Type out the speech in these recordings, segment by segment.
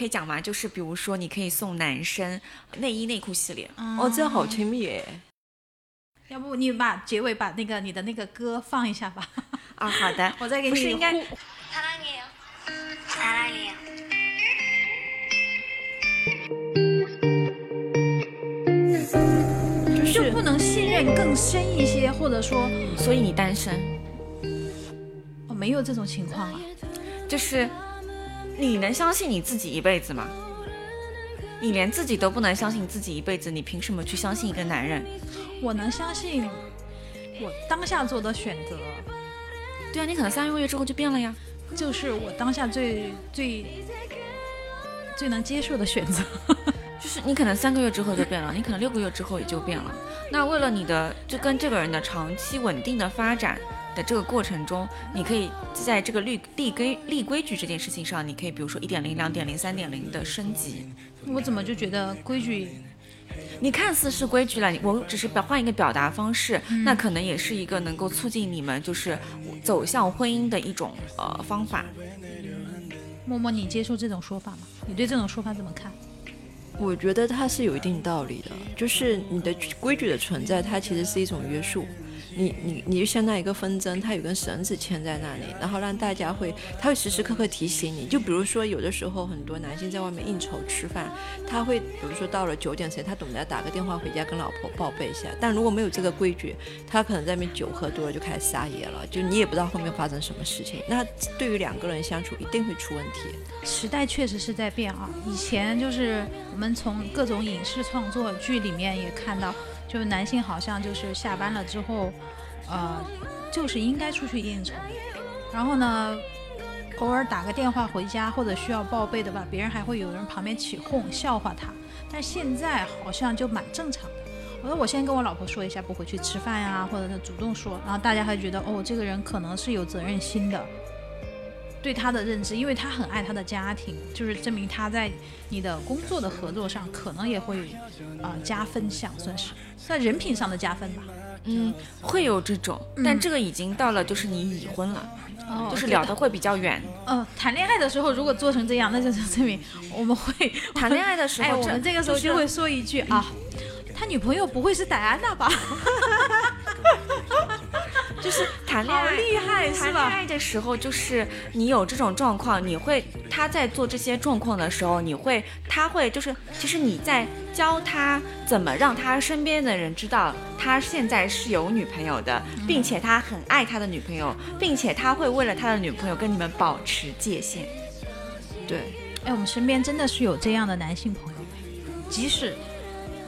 可以讲吗？就是比如说，你可以送男生内衣内裤系列。哦，这样好亲密耶。要不你把结尾把那个你的那个歌放一下吧。啊，好的，我再给你。不是应该。就不能信任更深一些，或者说，所以你单身？哦，没有这种情况啊。就是你能相信你自己一辈子吗？你连自己都不能相信自己一辈子，你凭什么去相信一个男人？我能相信我当下做的选择。对啊，你可能三个月之后就变了呀。就是我当下最最最能接受的选择。就是你可能三个月之后就变了，你可能六个月之后也就变了。那为了你的就跟这个人的长期稳定的发展的这个过程中，你可以在这个立立规立规矩这件事情上，你可以比如说一点零、两点零、三点零的升级。我怎么就觉得规矩？你看似是规矩了，我只是表换一个表达方式，那可能也是一个能够促进你们就是走向婚姻的一种呃方法。默默，你接受这种说法吗？你对这种说法怎么看？我觉得它是有一定道理的，就是你的规矩的存在，它其实是一种约束。你你你就相当于一个风筝，它有根绳子牵在那里，然后让大家会，他会时时刻刻提醒你。就比如说，有的时候很多男性在外面应酬吃饭，他会比如说到了九点前，他懂得打个电话回家跟老婆报备一下。但如果没有这个规矩，他可能在那边酒喝多了就开始撒野了，就你也不知道后面发生什么事情。那对于两个人相处一定会出问题。时代确实是在变啊，以前就是我们从各种影视创作剧里面也看到。就是男性好像就是下班了之后，呃，就是应该出去应酬，然后呢，偶尔打个电话回家或者需要报备的吧，别人还会有人旁边起哄笑话他。但现在好像就蛮正常的。我说我先跟我老婆说一下不回去吃饭呀，或者是主动说，然后大家还觉得哦，这个人可能是有责任心的。对他的认知，因为他很爱他的家庭，就是证明他在你的工作的合作上可能也会啊加分项，算是算人品上的加分吧。嗯，会有这种，但这个已经到了就是你已婚了，就是聊的会比较远。嗯，谈恋爱的时候如果做成这样，那就是证明我们会 谈恋爱的时候，我们这个时候就会说一句啊，他女朋友不会是戴安娜吧？就是 谈恋爱厉害，谈恋爱的时候，就是你有这种状况，你会他在做这些状况的时候，你会他会就是，其实你在教他怎么让他身边的人知道他现在是有女朋友的，并且他很爱他的女朋友，并且他会为了他的女朋友跟你们保持界限。对，哎，我们身边真的是有这样的男性朋友，即使。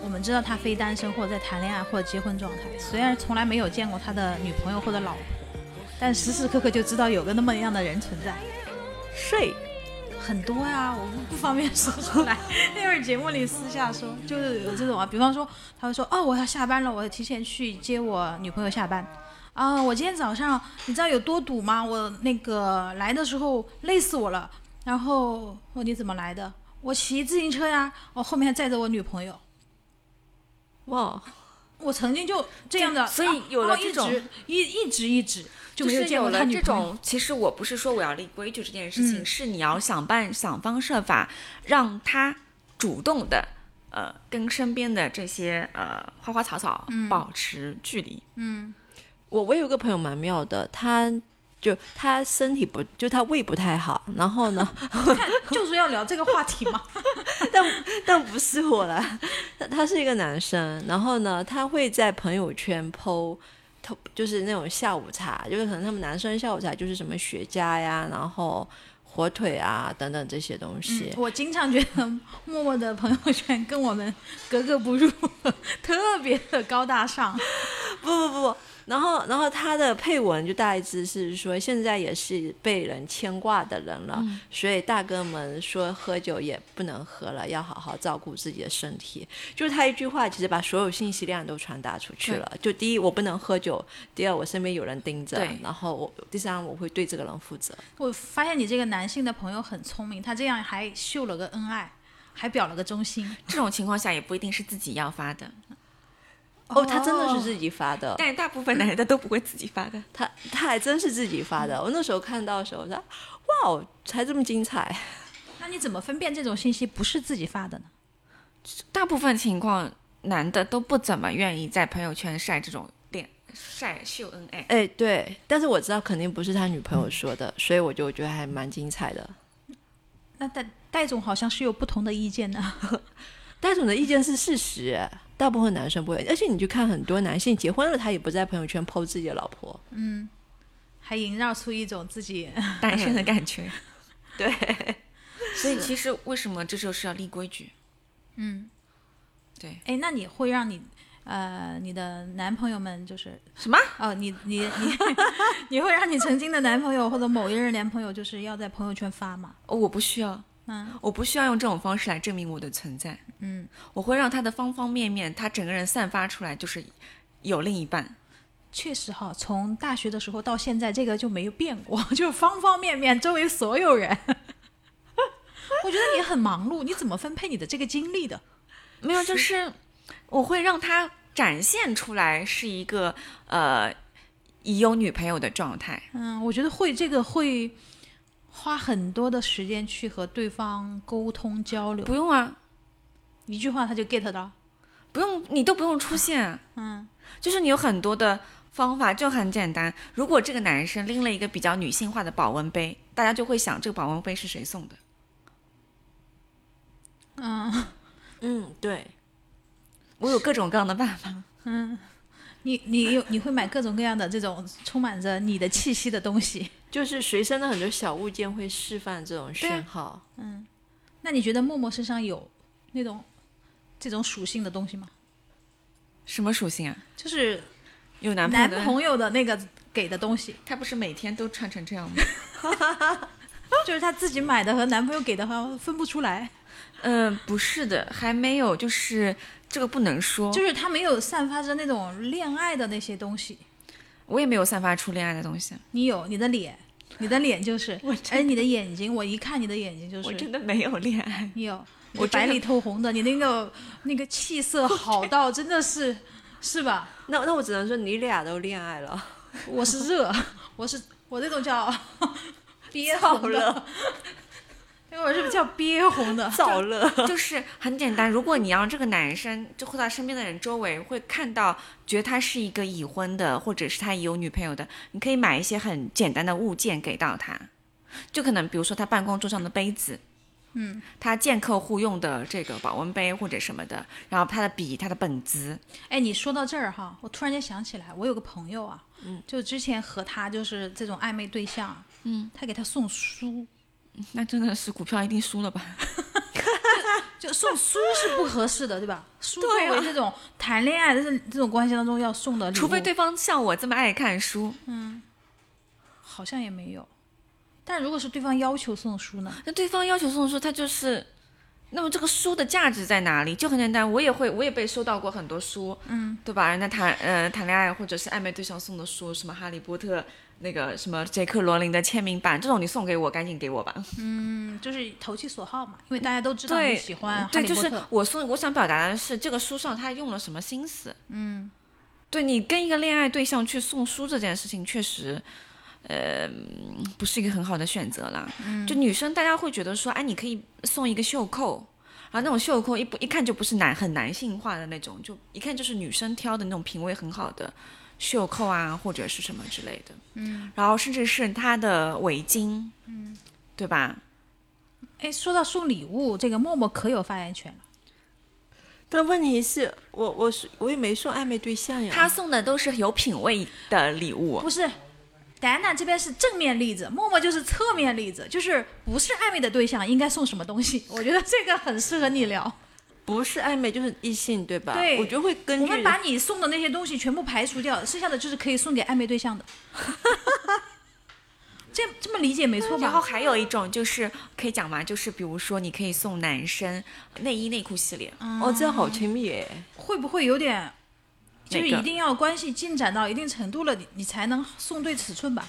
我们知道他非单身或者在谈恋爱或者结婚状态，虽然从来没有见过他的女朋友或者老婆，但时时刻刻就知道有个那么样的人存在。睡很多呀，我不不方便说出来。那会儿节目里私下说，就是有这种啊，比方说他会说哦，我要下班了，我要提前去接我女朋友下班。啊，我今天早上你知道有多堵吗？我那个来的时候累死我了。然后我你怎么来的？我骑自行车呀，我后面还载着我女朋友。哇，我曾经就这样的，所以有了这种一一直一直就是有了这种。其实我不是说我要立规矩这件事情，是你要想办想方设法让他主动的呃跟身边的这些呃花花草草保持距离。嗯，我我有个朋友蛮妙的，他。就他身体不，就他胃不太好，然后呢，就是要聊这个话题嘛。但但不是我啦，他他是一个男生，然后呢，他会在朋友圈剖，就是那种下午茶，就是可能他们男生下午茶就是什么雪茄呀，然后火腿啊等等这些东西。我经常觉得默默的朋友圈跟我们格格不入，特别的高大上。不 不不。然后，然后他的配文就大致是说，现在也是被人牵挂的人了，所以大哥们说喝酒也不能喝了，要好好照顾自己的身体。就是他一句话，其实把所有信息量都传达出去了。就第一，我不能喝酒；第二，我身边有人盯着；然后我第三，我会对这个人负责。我发现你这个男性的朋友很聪明，他这样还秀了个恩爱，还表了个忠心。这种情况下也不一定是自己要发的。哦，他真的是自己发的，但大部分男的都不会自己发的。他他还真是自己发的。我那时候看到的时候说，哇哦，才这么精彩。那你怎么分辨这种信息不是自己发的呢？大部分情况，男的都不怎么愿意在朋友圈晒这种恋晒秀恩爱。哎，对，但是我知道肯定不是他女朋友说的，所以我就觉得还蛮精彩的。那戴戴总好像是有不同的意见呢。戴总的意见是事实，大部分男生不会，而且你去看很多男性结婚了，他也不在朋友圈 po 自己的老婆。嗯还营造出一种自己 单身的感觉。对，所以其实为什么这就是要立规矩？嗯，对，哎，那你会让你呃你的男朋友们就是什么？哦，你你你 你会让你曾经的男朋友或者某一任男朋友就是要在朋友圈发吗？哦我不需要，嗯我不需要用这种方式来证明我的存在。嗯，我会让他的方方面面，他整个人散发出来就是有另一半。确实哈，从大学的时候到现在，这个就没有变过，就是方方面面，周围所有人。我觉得你很忙碌，你怎么分配你的这个精力的？没有，就是我会让他展现出来是一个呃已有女朋友的状态。嗯，我觉得会这个会花很多的时间去和对方沟通交流，不用啊，一句话他就 get 到。不用，你都不用出现啊。嗯，就是你有很多的方法，就很简单。如果这个男生拎了一个比较女性化的保温杯，大家就会想这个保温杯是谁送的。嗯嗯，对，我有各种各样的办法。嗯，你你有你会买各种各样的这种充满着你的气息的东西。就是随身的很多小物件会释放这种讯号。嗯那你觉得默默身上有那种这种属性的东西吗？什么属性啊？就是有男朋友，男朋友的那个给的东西，他不是每天都穿成这样吗？就是他自己买的和男朋友给的好像分不出来，嗯、不是的，还没有，就是这个不能说，就是他没有散发着那种恋爱的那些东西。我也没有散发出恋爱的东西。你有你的脸，你的脸就是，哎，你的眼睛，我一看你的眼睛就是，我真的没有恋爱。你有，我白里透红的，你那个那个气色好到 真的是，是吧？那那我只能说你俩都恋爱了，我是热，我是我这种叫憋红的，因为我是叫憋红的，燥热。就是很简单，如果你让这个男生就或他身边的人周围会看到，觉得他是一个已婚的，或者是他已有女朋友的，你可以买一些很简单的物件给到他，就可能比如说他办公桌上的杯子，嗯，他见客户用的这个保温杯或者什么的，然后他的笔、他的本子，哎，你说到这儿哈，我突然间想起来，我有个朋友啊，嗯，就之前和他就是这种暧昧对象，嗯，他给他送书，那真的是股票一定输了吧？就送书是不合适的，对吧？书作为这种谈恋爱的这这种关系当中要送的礼物，除非对方像我这么爱看书，嗯好像也没有。但如果是对方要求送书呢？那对方要求送书，他就是，那么这个书的价值在哪里？就很简单，我也会，我也被收到过很多书，嗯，对吧？人家谈呃谈恋爱或者是暧昧对象送的书，什么哈利波特那个什么杰克罗琳的签名版，这种你送给我，赶紧给我吧。嗯，就是投其所好嘛，因为大家都知道你喜欢哈对，就是。我送，我想表达的是这个书上他用了什么心思。嗯，对你跟一个恋爱对象去送书这件事情，确实，呃，不是一个很好的选择啦。嗯，就女生大家会觉得说，哎，你可以送一个袖扣。然后那种袖扣一不一看就不是男很男性化的那种，就一看就是女生挑的那种品味很好的袖扣啊，或者是什么之类的。嗯，然后甚至是她的围巾，嗯，对吧？哎，说到送礼物，这个默默可有发言权了。但问题是我我是我也没送暧昧对象呀。他送的都是有品位的礼物，不是，达娜这边是正面例子，默默就是侧面例子，就是不是暧昧的对象应该送什么东西？我觉得这个很适合你聊。不是暧昧就是异性，对吧？对我觉得会根据我们把你送的那些东西全部排除掉，剩下的就是可以送给暧昧对象的。这这么理解没错吧然后？还有一种就是可以讲嘛，就是比如说你可以送男生内衣内裤系列，哦，这样好亲密诶。会不会有点，就是一定要关系进展到一定程度了，你你才能送对尺寸吧？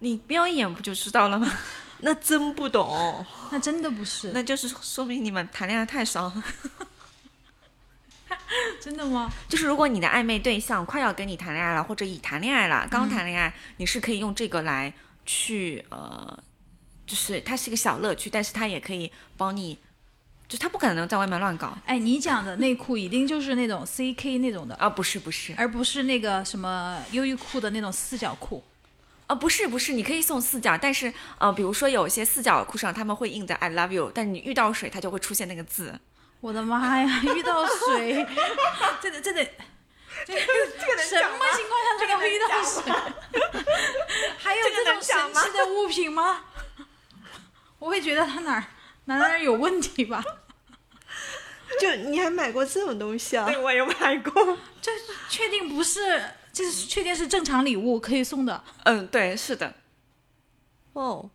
你瞄一眼不就知道了吗？那真不懂。那真的不是，那就是说明你们谈恋爱太少了。真的吗？就是如果你的暧昧对象快要跟你谈恋爱了，或者已谈恋爱了，刚谈恋爱，你是可以用这个来去呃，就是它是一个小乐趣，但是它也可以帮你，就他不可能在外面乱搞哎，你讲的内裤一定就是那种 CK 那种的，啊，不是不是而不是那个什么优衣库的那种四角裤。啊，不是不是，你可以送四角，但是呃，比如说有些四角裤上他们会印的 I love you，但你遇到水它就会出现那个字。我的妈呀！遇到水，这得这得，这个什么情况下才会遇到水？还有这种神奇的物品吗？我会觉得他哪儿哪哪儿有问题吧？就你还买过这种东西啊？对我有买过。这确定不是？这是确定是正常礼物可以送的？嗯，对，是的。哦，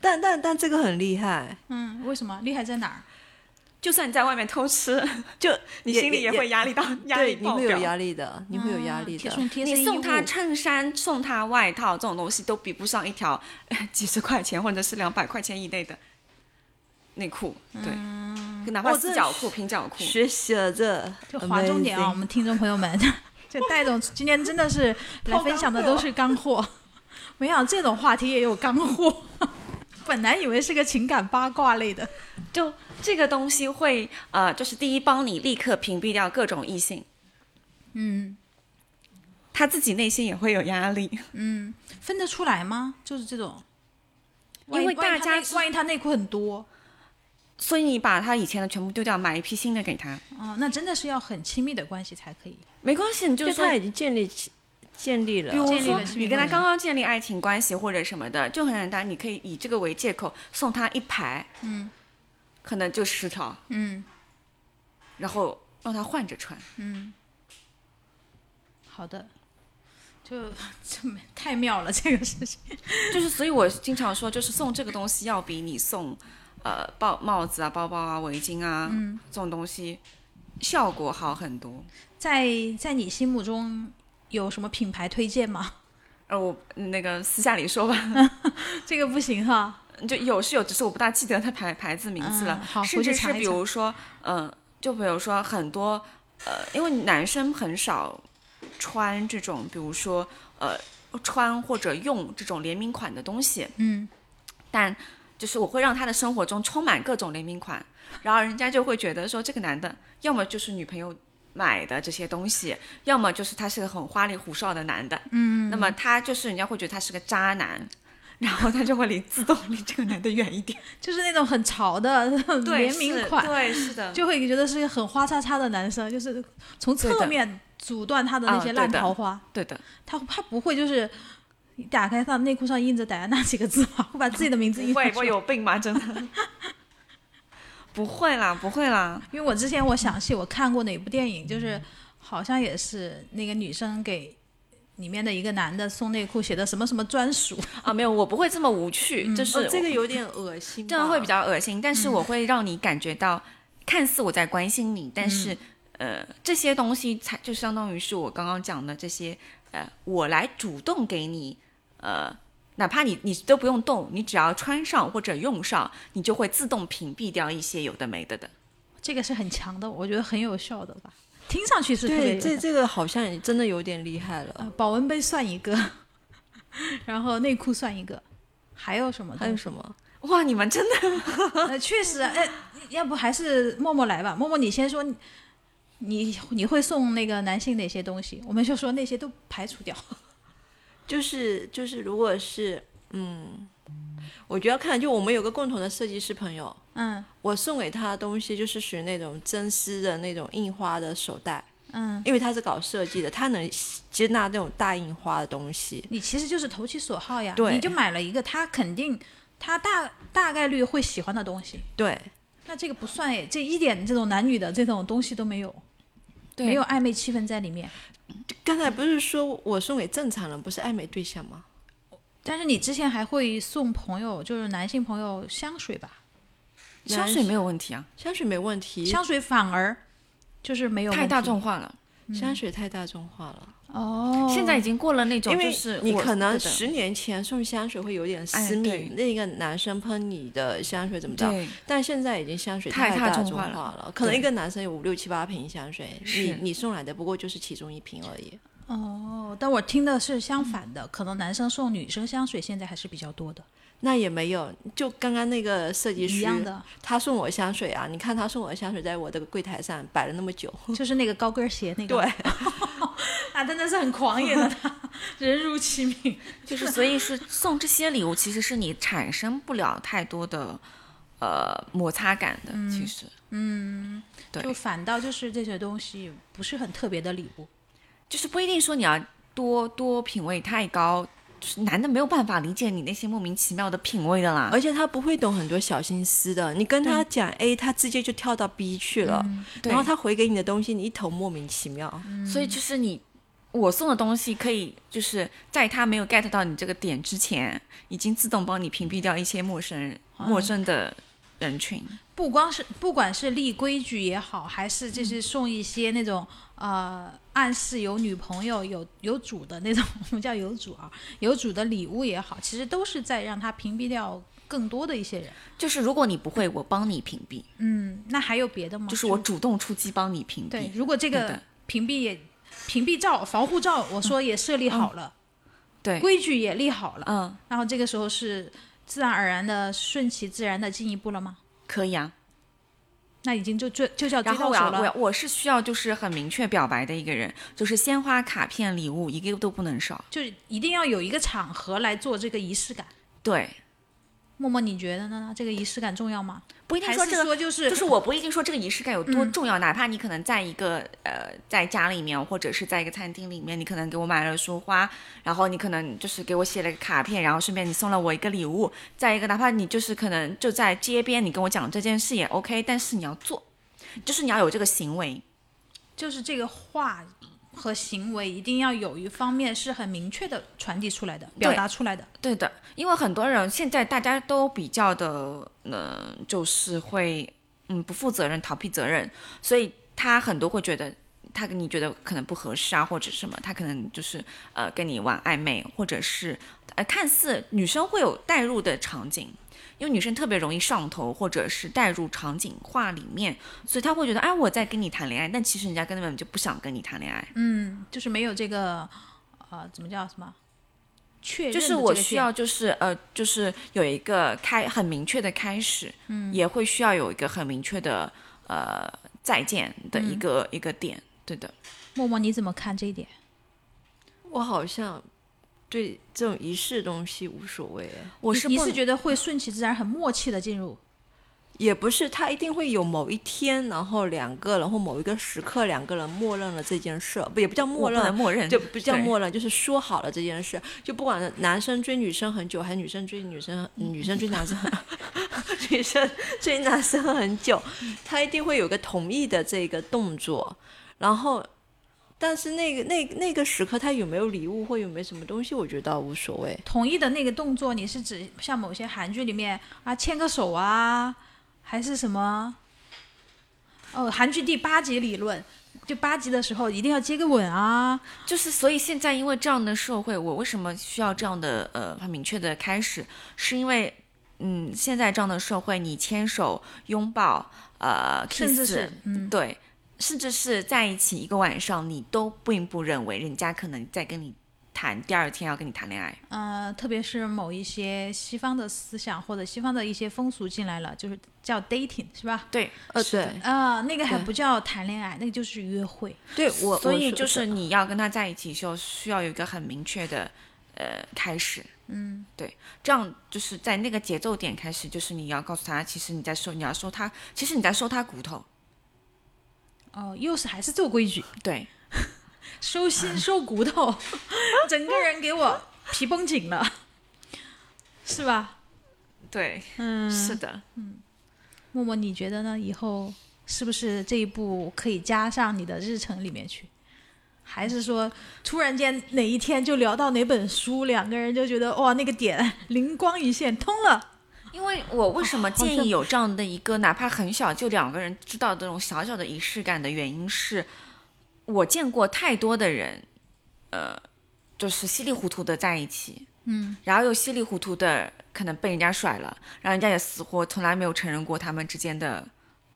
但但但这个很厉害，嗯，为什么厉害在哪儿？就算你在外面偷吃，就你心里也会压力到压力对，你会有。压力的，你会有压力的。你送他衬衫、送他外套这种东西都比不上一条呃 几十块钱或者是两百块钱以内的内裤，对，哪怕哇这四角裤、平角裤，学习了这，就划重点啊，我们听众朋友们，就戴总今天真的是来分享的都是干货，没想到这种话题也有干货。本来以为是个情感八卦类的，就这个东西会呃，就是第一帮你立刻屏蔽掉各种异性，嗯。他自己内心也会有压力。嗯，分得出来吗？就是这种，因为大家知万一他内裤很多，所以你把他以前的全部丢掉，买一批新的给他，哦，那真的是要很亲密的关系才可以。没关系，你就是他已经建立起建立了比，如说你跟他刚刚建立爱情关系或者什么的，就很简单，你可以以这个为借口送他一排，嗯可能就十条，嗯然后让他换着穿。嗯，好的，就这么太妙了这个事情。就是，所以我经常说，就是送这个东西要比你送，呃，包帽子啊、包包啊、围巾啊，嗯这种东西效果好很多。在在你心目中有什么品牌推荐吗？呃，我那个私下里说吧，这个不行哈。就有是有，只是我不大记得它牌牌子名字了。嗯好甚至是比如说，嗯、就比如说很多，呃，因为男生很少穿这种，比如说，呃，穿或者用这种联名款的东西，嗯但就是我会让他的生活中充满各种联名款，然后人家就会觉得说这个男的要么就是女朋友买的这些东西，要么就是他是个很花里胡哨的男的，嗯，那么他就是人家会觉得他是个渣男。然后他就会离自动离这个男的远一点，就是那种很潮的对，联名款，对，是的，就会觉得是一个很花叉叉的男生，就是从侧面阻断他的那些烂啊对的桃花。对的，他他不会就是你打开他内裤上印着戴安娜几个字吗，会把自己的名字印上去。会，我有病吗？真的，不会啦，不会啦，因为我之前我想起我看过哪部电影，就是好像也是那个女生给里面的一个男的送内裤，写的什么什么专属。啊，没有，我不会这么无趣，就是、哦，这个有点恶心，这样会比较恶心，但是我会让你感觉到，看似我在关心你，但是、呃，这些东西才就相当于是我刚刚讲的这些，呃，我来主动给你，呃，哪怕你你都不用动，你只要穿上或者用上，你就会自动屏蔽掉一些有的没的的。这个是很强的，我觉得很有效的吧，听上去是对，这这个好像真的有点厉害了。呃保温杯算一个，然后内裤算一个，还有什么？还有什？么？哇，你们真的呃，确实，哎，要不还是默默来吧。默默，你先说，你你会送那个男性哪些东西？我们就说那些都排除掉。就是就是，如果是嗯，我觉得要看，就我们有个共同的设计师朋友，嗯我送给他的东西就是属于那种真丝的那种印花的手袋，嗯，因为他是搞设计的，他能接纳那种大印花的东西。你其实就是投其所好呀。对你就买了一个他肯定他大大概率会喜欢的东西。对，那这个不算诶，这一点这种男女的这种东西都没有，对没有暧昧气氛在里面。刚才不是说我送给正常人，不是暧昧对象吗？但是你之前还会送朋友，就是男性朋友香水吧？香水没有问题啊，香水没问题，香水反而就是没有太大众化了。香水太大众化了，哦。现在已经过了那种，因为就是你可能十年前送香水会有点私密，哎那个男生喷你的香水怎么着？但现在已经香水太大众化了，可能一个男生有五六七八瓶香水，你你送来的不过就是其中一瓶而已。哦，但我听的是相反的，可能男生送女生香水现在还是比较多的。那也没有，就刚刚那个设计师一样的，他送我香水啊，你看他送我的香水在我的柜台上摆了那么久，就是那个高跟鞋那个。对，啊，真的是很狂野的他，人如其名。就是所以是送这些礼物，其实是你产生不了太多的呃摩擦感的。其实，嗯，对就反倒就是这些东西不是很特别的礼物。就是不一定说你要多多品味太高，就是男的没有办法理解你那些莫名其妙的品味的啦。而且他不会懂很多小心思的，你跟他讲 A，他直接就跳到 B 去了，对然后他回给你的东西，你一头莫名其妙。所以就是你我送的东西，可以就是在他没有 get 到你这个点之前，已经自动帮你屏蔽掉一些陌生人、陌生的人群。不光是不管是立规矩也好，还是就是送一些那种呃暗示有女朋友有有主的那种，我们叫有主啊，有主的礼物也好，其实都是在让他屏蔽掉更多的一些人。就是如果你不会，我帮你屏蔽，嗯，那还有别的吗？就是我主动出击帮你屏蔽。对，如果这个屏蔽也屏蔽罩、防护罩，我说也设立好了，对，规矩也立好了，嗯，然后这个时候是自然而然的顺其自然的进一步了吗？可以啊。那已经就就就叫追然后到手了。我要我我是需要就是很明确表白的一个人，就是鲜花、卡片、礼物一个都不能少。就是一定要有一个场合来做这个仪式感。对，默默，你觉得呢？这个仪式感重要吗？不一定说这个说就是就是我不一定说这个仪式感有多嗯重要，哪怕你可能在一个呃在家里面，或者是在一个餐厅里面，你可能给我买了束花，然后你可能就是给我写了个卡片，然后顺便你送了我一个礼物，再一个哪怕你就是可能就在街边，你跟我讲这件事也 OK，但是你要做，就是你要有这个行为，就是这个话和行为一定要有一方面是很明确的传递出来的，表达出来的。对的，因为很多人现在大家都比较的，呃，就是会，嗯，不负责任、逃避责任，所以他很多会觉得他跟你觉得可能不合适啊，或者什么，他可能就是呃跟你玩暧昧，或者是呃看似女生会有代入的场景。因为女生特别容易上头，或者是带入场景化里面，所以她会觉得，哎，我在跟你谈恋爱，但其实人家根本就不想跟你谈恋爱。嗯，就是没有这个呃，怎么叫什么？确认就是我需要，就是呃，就是有一个开很明确的开始，嗯，也会需要有一个很明确的呃再见的一个、一个点，对的。默默，你怎么看这一点？我好像对这种仪式东西无所谓，我是不你你是觉得会顺其自然、很默契的进入？也不是他一定会有某一天，然后两个人或某一个时刻，两个人默认了这件事，不也不叫默认，默认，就不叫默认，就是说好了这件事。就不管男生追女生很久，还是女生追女生，女生追男生，女生追男生很久，他一定会有个同意的这个动作，然后。但是那个那那个时刻，他有没有礼物或有没有什么东西，我觉得倒无所谓。同意的那个动作，你是指像某些韩剧里面啊牵个手啊，还是什么？哦，韩剧第八集理论，就八集的时候一定要接个吻啊。就是所以现在因为这样的社会，我为什么需要这样的呃很明确的开始，是因为嗯现在这样的社会，你牵手、拥抱、呃甚至 kiss，是嗯，对，甚至是在一起一个晚上，你都并不认为人家可能在跟你谈第二天要跟你谈恋爱。呃，特别是某一些西方的思想或者西方的一些风俗进来了，就是叫 dating 是吧？对，呃，对，啊、那个还不叫谈恋爱，那个就是约会。对我，所以就是你要跟他在一起，就需要有一个很明确的呃开始。嗯，对，这样就是在那个节奏点开始，就是你要告诉他，其实你在收，你要收他，其实你在收他骨头。哦，又是还是做规矩，对，收心 收骨头，整个人给我皮绷紧了，是吧？对，嗯，是的。嗯默默，你觉得呢？以后是不是这一步可以加上你的日程里面去？还是说突然间哪一天就聊到哪本书，两个人就觉得哇那个点灵光一现通了？因为我为什么建议有这样的一个哪怕很小就两个人知道这种小小的仪式感的原因是，我见过太多的人，呃，就是稀里糊涂的在一起，嗯，然后又稀里糊涂的可能被人家甩了，然后人家也死活从来没有承认过他们之间的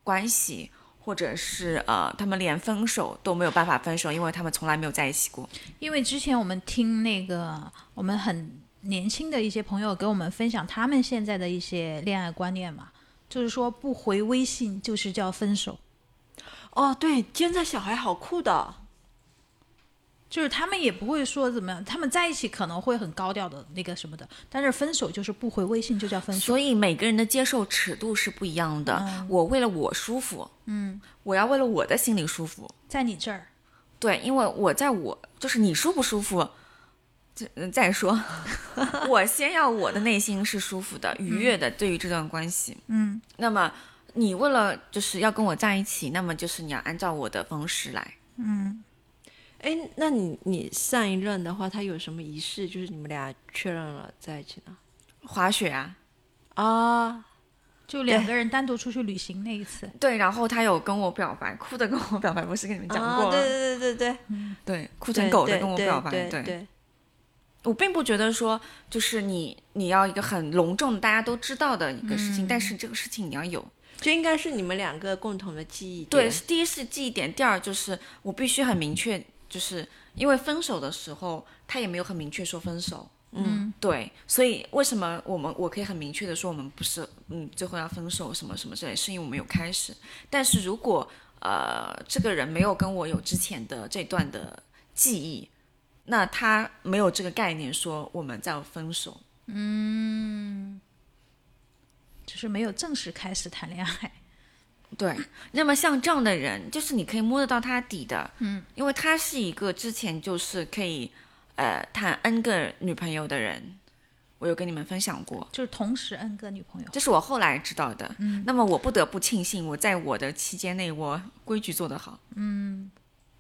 关系，或者是呃，他们连分手都没有办法分手，因为他们从来没有在一起过。因为之前我们听那个我们很年轻的一些朋友给我们分享他们现在的一些恋爱观念嘛，就是说不回微信就是叫分手，哦，对，现在小孩好酷的，就是他们也不会说怎么样，他们在一起可能会很高调的那个什么的，但是分手就是不回微信就叫分手。所以每个人的接受尺度是不一样的。我为了我舒服，嗯，我要为了我的心里舒服。在你这儿，对，因为我在我就是你舒不舒服，这嗯再说，我先要我的内心是舒服的、愉悦的，对于这段关系。嗯那么你为了就是要跟我在一起，那么就是你要按照我的方式来。嗯，哎，那你你上一任的话，他有什么仪式？就是你们俩确认了在一起呢？滑雪啊，啊，就两个人单独出去旅行那一次，对，然后他有跟我表白，哭的跟我表白，不是跟你们讲过吗？啊对对对对对，对，哭成狗的跟我表白，对对，我并不觉得说，就是你你要一个很隆重大家都知道的一个事情，但是这个事情你要有。就应该是你们两个共同的记忆点。对，第一是记忆点，第二就是我必须很明确，就是因为分手的时候他也没有很明确说分手。嗯，对，所以为什么我们我可以很明确的说我们不是嗯最后要分手什么什么之类，是因为我们有开始。但是如果呃这个人没有跟我有之前的这段的记忆，那他没有这个概念说我们在分手。嗯就是没有正式开始谈恋爱。对，那么像这样的人，就是你可以摸得到他底的，嗯，因为他是一个之前就是可以呃谈 N 个女朋友的人，我有跟你们分享过，就是同时 N 个女朋友，这是我后来知道的。嗯，那么我不得不庆幸，我在我的期间内，我规矩做得好。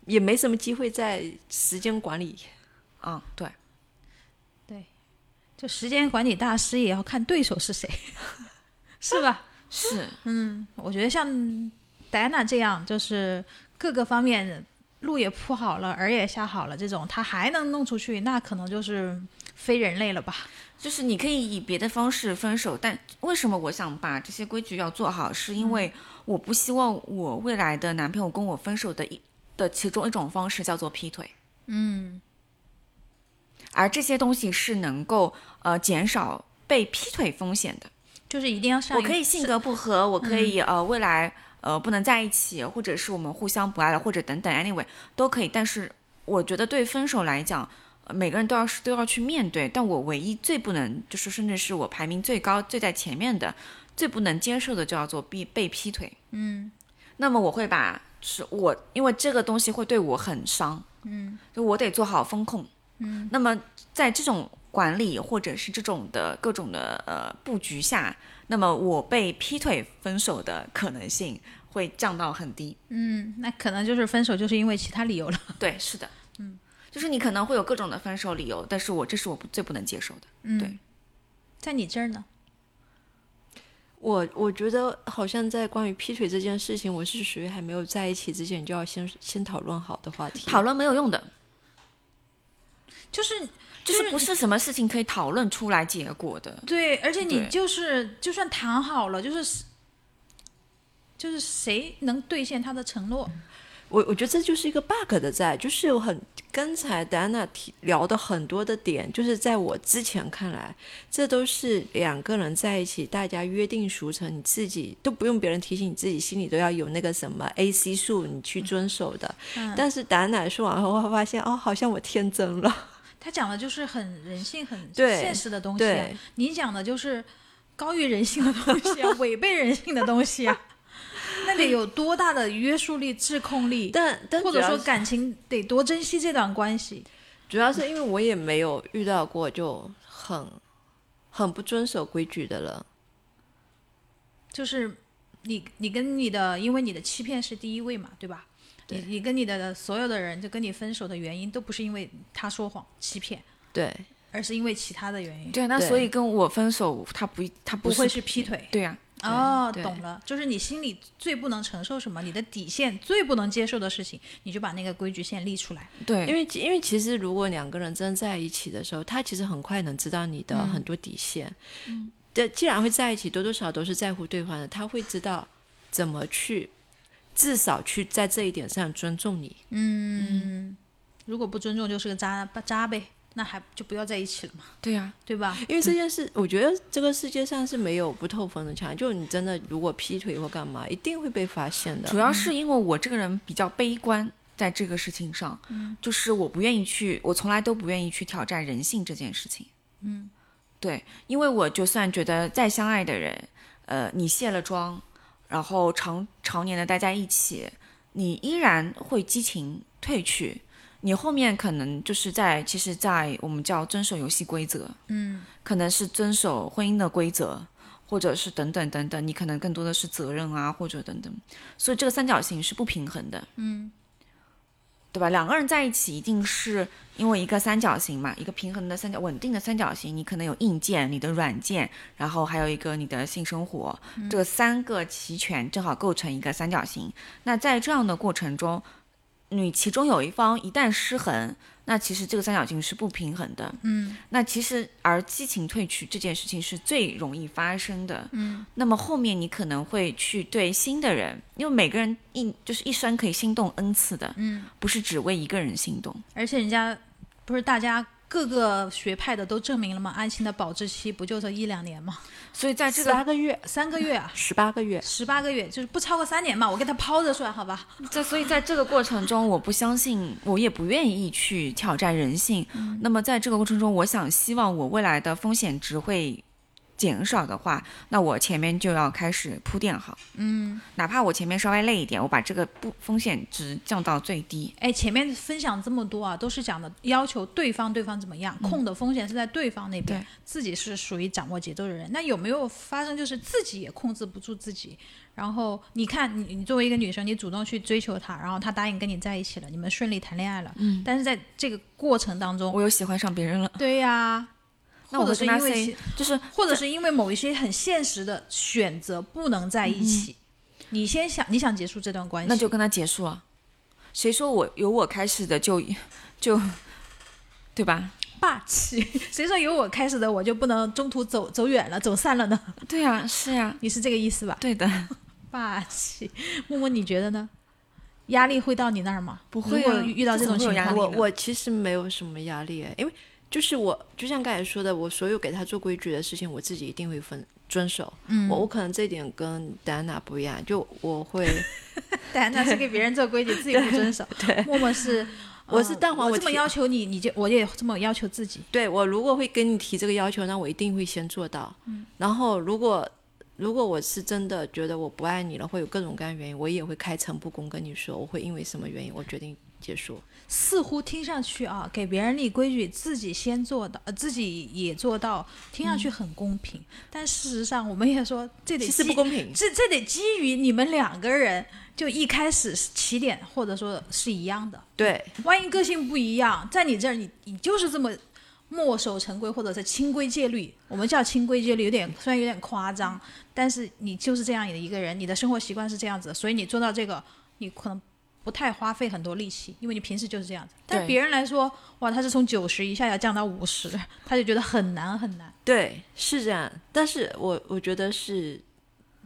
也没什么机会在时间管理。嗯，对，对就时间管理大师也要看对手是谁，是吧？是，嗯我觉得像戴安娜这样，就是各个方面路也铺好了，饵也下好了，这种他还能弄出去，那可能就是非人类了吧？就是你可以以别的方式分手，但为什么我想把这些规矩要做好？是因为我不希望我未来的男朋友跟我分手的一的其中一种方式叫做劈腿。嗯，而这些东西是能够呃减少被劈腿风险的。就是一定要上。我可以性格不合，我可以、呃未来呃不能在一起，或者是我们互相不爱了，或者等等，anyway 都可以。但是我觉得对分手来讲，呃每个人都要是都要去面对。但我唯一最不能，就是甚至是我排名最高、最在前面的、最不能接受的，就叫做被被劈腿。嗯那么我会把是我，因为这个东西会对我很伤，嗯就我得做好风控。嗯，那么在这种管理或者是这种的各种的呃布局下，那么我被劈腿分手的可能性会降到很低。嗯，那可能就是分手，就是因为其他理由了。对，是的，嗯，就是你可能会有各种的分手理由，但是我这是我不最不能接受的。嗯，对，在你这儿呢？我我觉得好像在关于劈腿这件事情，我是属于还没有在一起之前就要先先讨论好的话题。讨论没有用的，就是就是不是什么事情可以讨论出来结果的。对，而且你就是就算谈好了，就是就是谁能兑现他的承诺？我我觉得这就是一个 bug 的在，就是有很刚才戴安娜提聊的很多的点，就是在我之前看来，这都是两个人在一起，大家约定俗成，你自己都不用别人提醒，你自己心里都要有那个什么 A C 数，你去遵守的。嗯但是戴安娜说完后，我发现哦，好像我天真了。他讲的就是很人性、很现实的东西你讲的就是高于人性的东西啊，违背人性的东西啊。那得有多大的约束力、制控力，但但或者说感情得多珍惜这段关系。主要是因为我也没有遇到过就很很不遵守规矩的人。就是你你跟你的，因为你的欺骗是第一位嘛，对吧？你你跟你的所有的人就跟你分手的原因都不是因为他说谎欺骗，对，而是因为其他的原因。对，那所以跟我分手，他不他不会是劈腿。对呀、哦，懂了，就是你心里最不能承受什么，你的底线最不能接受的事情，你就把那个规矩线立出来。对，因为因为其实如果两个人真在一起的时候，他其实很快能知道你的很多底线。嗯，对，既然会在一起，多多少少都是在乎对方的，他会知道怎么去，至少去在这一点上尊重你。嗯，如果不尊重就是个渣渣呗。那还就不要在一起了嘛，对呀、对吧？因为这件事，我觉得这个世界上是没有不透风的墙，就你真的如果劈腿或干嘛，一定会被发现的。主要是因为我这个人比较悲观，在这个事情上，就是我不愿意去，我从来都不愿意去挑战人性这件事情。嗯，对，因为我就算觉得再相爱的人，呃，你卸了妆，然后常常年的待在一起，你依然会激情褪去。你后面可能就是在，其实，在我们叫遵守游戏规则，嗯，可能是遵守婚姻的规则，或者是等等等等，你可能更多的是责任啊，或者等等，所以这个三角形是不平衡的，嗯，对吧？两个人在一起一定是因为一个三角形嘛，一个平衡的三角、稳定的三角形，你可能有硬件、你的软件，然后还有一个你的性生活，这三个齐全，正好构成一个三角形。那在这样的过程中，你其中有一方一旦失衡，那其实这个三角形是不平衡的。嗯，那其实而激情褪去这件事情是最容易发生的。嗯，那么后面你可能会去对新的人，因为每个人一就是一生可以心动 n 次的。嗯，不是只为一个人心动。而且人家不是大家各个学派的都证明了嘛，安心的保质期不就是一两年嘛？所以在这个十八个月，三个月啊，十八个月，十八个月，就是不超过三年嘛。我给他抛着算，好吧？在所以在这个过程中，我不相信，我也不愿意去挑战人性。那么在这个过程中，我想希望我未来的风险值会减少的话，那我前面就要开始铺垫好。嗯，哪怕我前面稍微累一点，我把这个不风险值降到最低。哎，前面分享这么多啊，都是讲的要求对方对方怎么样，控的风险是在对方那边对，自己是属于掌握节奏的人。那有没有发生就是自己也控制不住自己？然后你看你你作为一个女生，你主动去追求他，然后他答应跟你在一起了，你们顺利谈恋爱了。嗯，但是在这个过程当中，我又喜欢上别人了，对呀、那我会跟他因为 say，就是或者是因为某一些很现实的选择不能在一起，你先想你想结束这段关系，那就跟他结束啊。谁说我由我开始的就就对吧？霸气。谁说由我开始的我就不能中途走走远了走散了呢？对呀、是呀、你是这个意思吧？对的。霸气，默默你觉得呢？压力会到你那儿吗？不会啊如果遇到这种情况，我我其实没有什么压力诶，因为就是我就像刚才说的，我所有给他做规矩的事情，我自己一定会分遵守。嗯，我我可能这一点跟戴安娜不一样，就我会，戴安娜是给别人做规矩，自己不遵守。对默默是，我是蛋黄我这么要求你，你就我也这么要求自己。对我如果会跟你提这个要求，那我一定会先做到。嗯，然后如果如果我是真的觉得我不爱你了，会有各种各样的原因，我也会开诚布公跟你说，我会因为什么原因，我决定结束。似乎听上去啊，给别人立规矩，自己先做到，呃，自己也做到，听上去很公平。但事实上，我们也说，这得其实不公平。这这得基于你们两个人就一开始起点或者说是一样的。对，万一个性不一样，在你这儿你你就是这么墨守成规，或者是清规戒律。我们叫清规戒律，有点虽然有点夸张，但是你就是这样的一个人，你的生活习惯是这样子，所以你做到这个，你可能不太花费很多力气，因为你平时就是这样子。但别人来说，哇，他是从九十一下要降到五十，他就觉得很难很难。对，是这样。但是我我觉得是，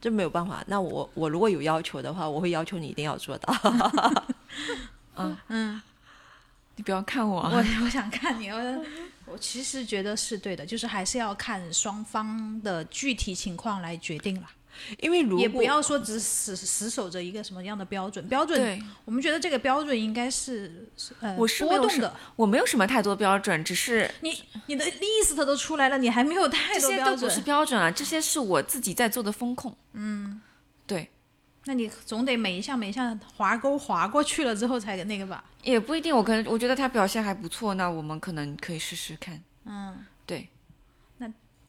这没有办法。那我我如果有要求的话，我会要求你一定要做到。嗯，你不要看我啊，我我想看你，我我其实觉得是对的，就是还是要看双方的具体情况来决定了。因为如果也不要说只死死守着一个什么样的标准，标准对我们觉得这个标准应该是呃波动的。我没有什么太多标准，只是你你的 list 都出来了，你还没有太这多标准这些都不是，标准啊，这些是我自己在做的风控。嗯，对，那你总得每一项每一项划勾划过去了之后才那个吧？也不一定。我可能我觉得他表现还不错，那我们可能可以试试看。嗯，对，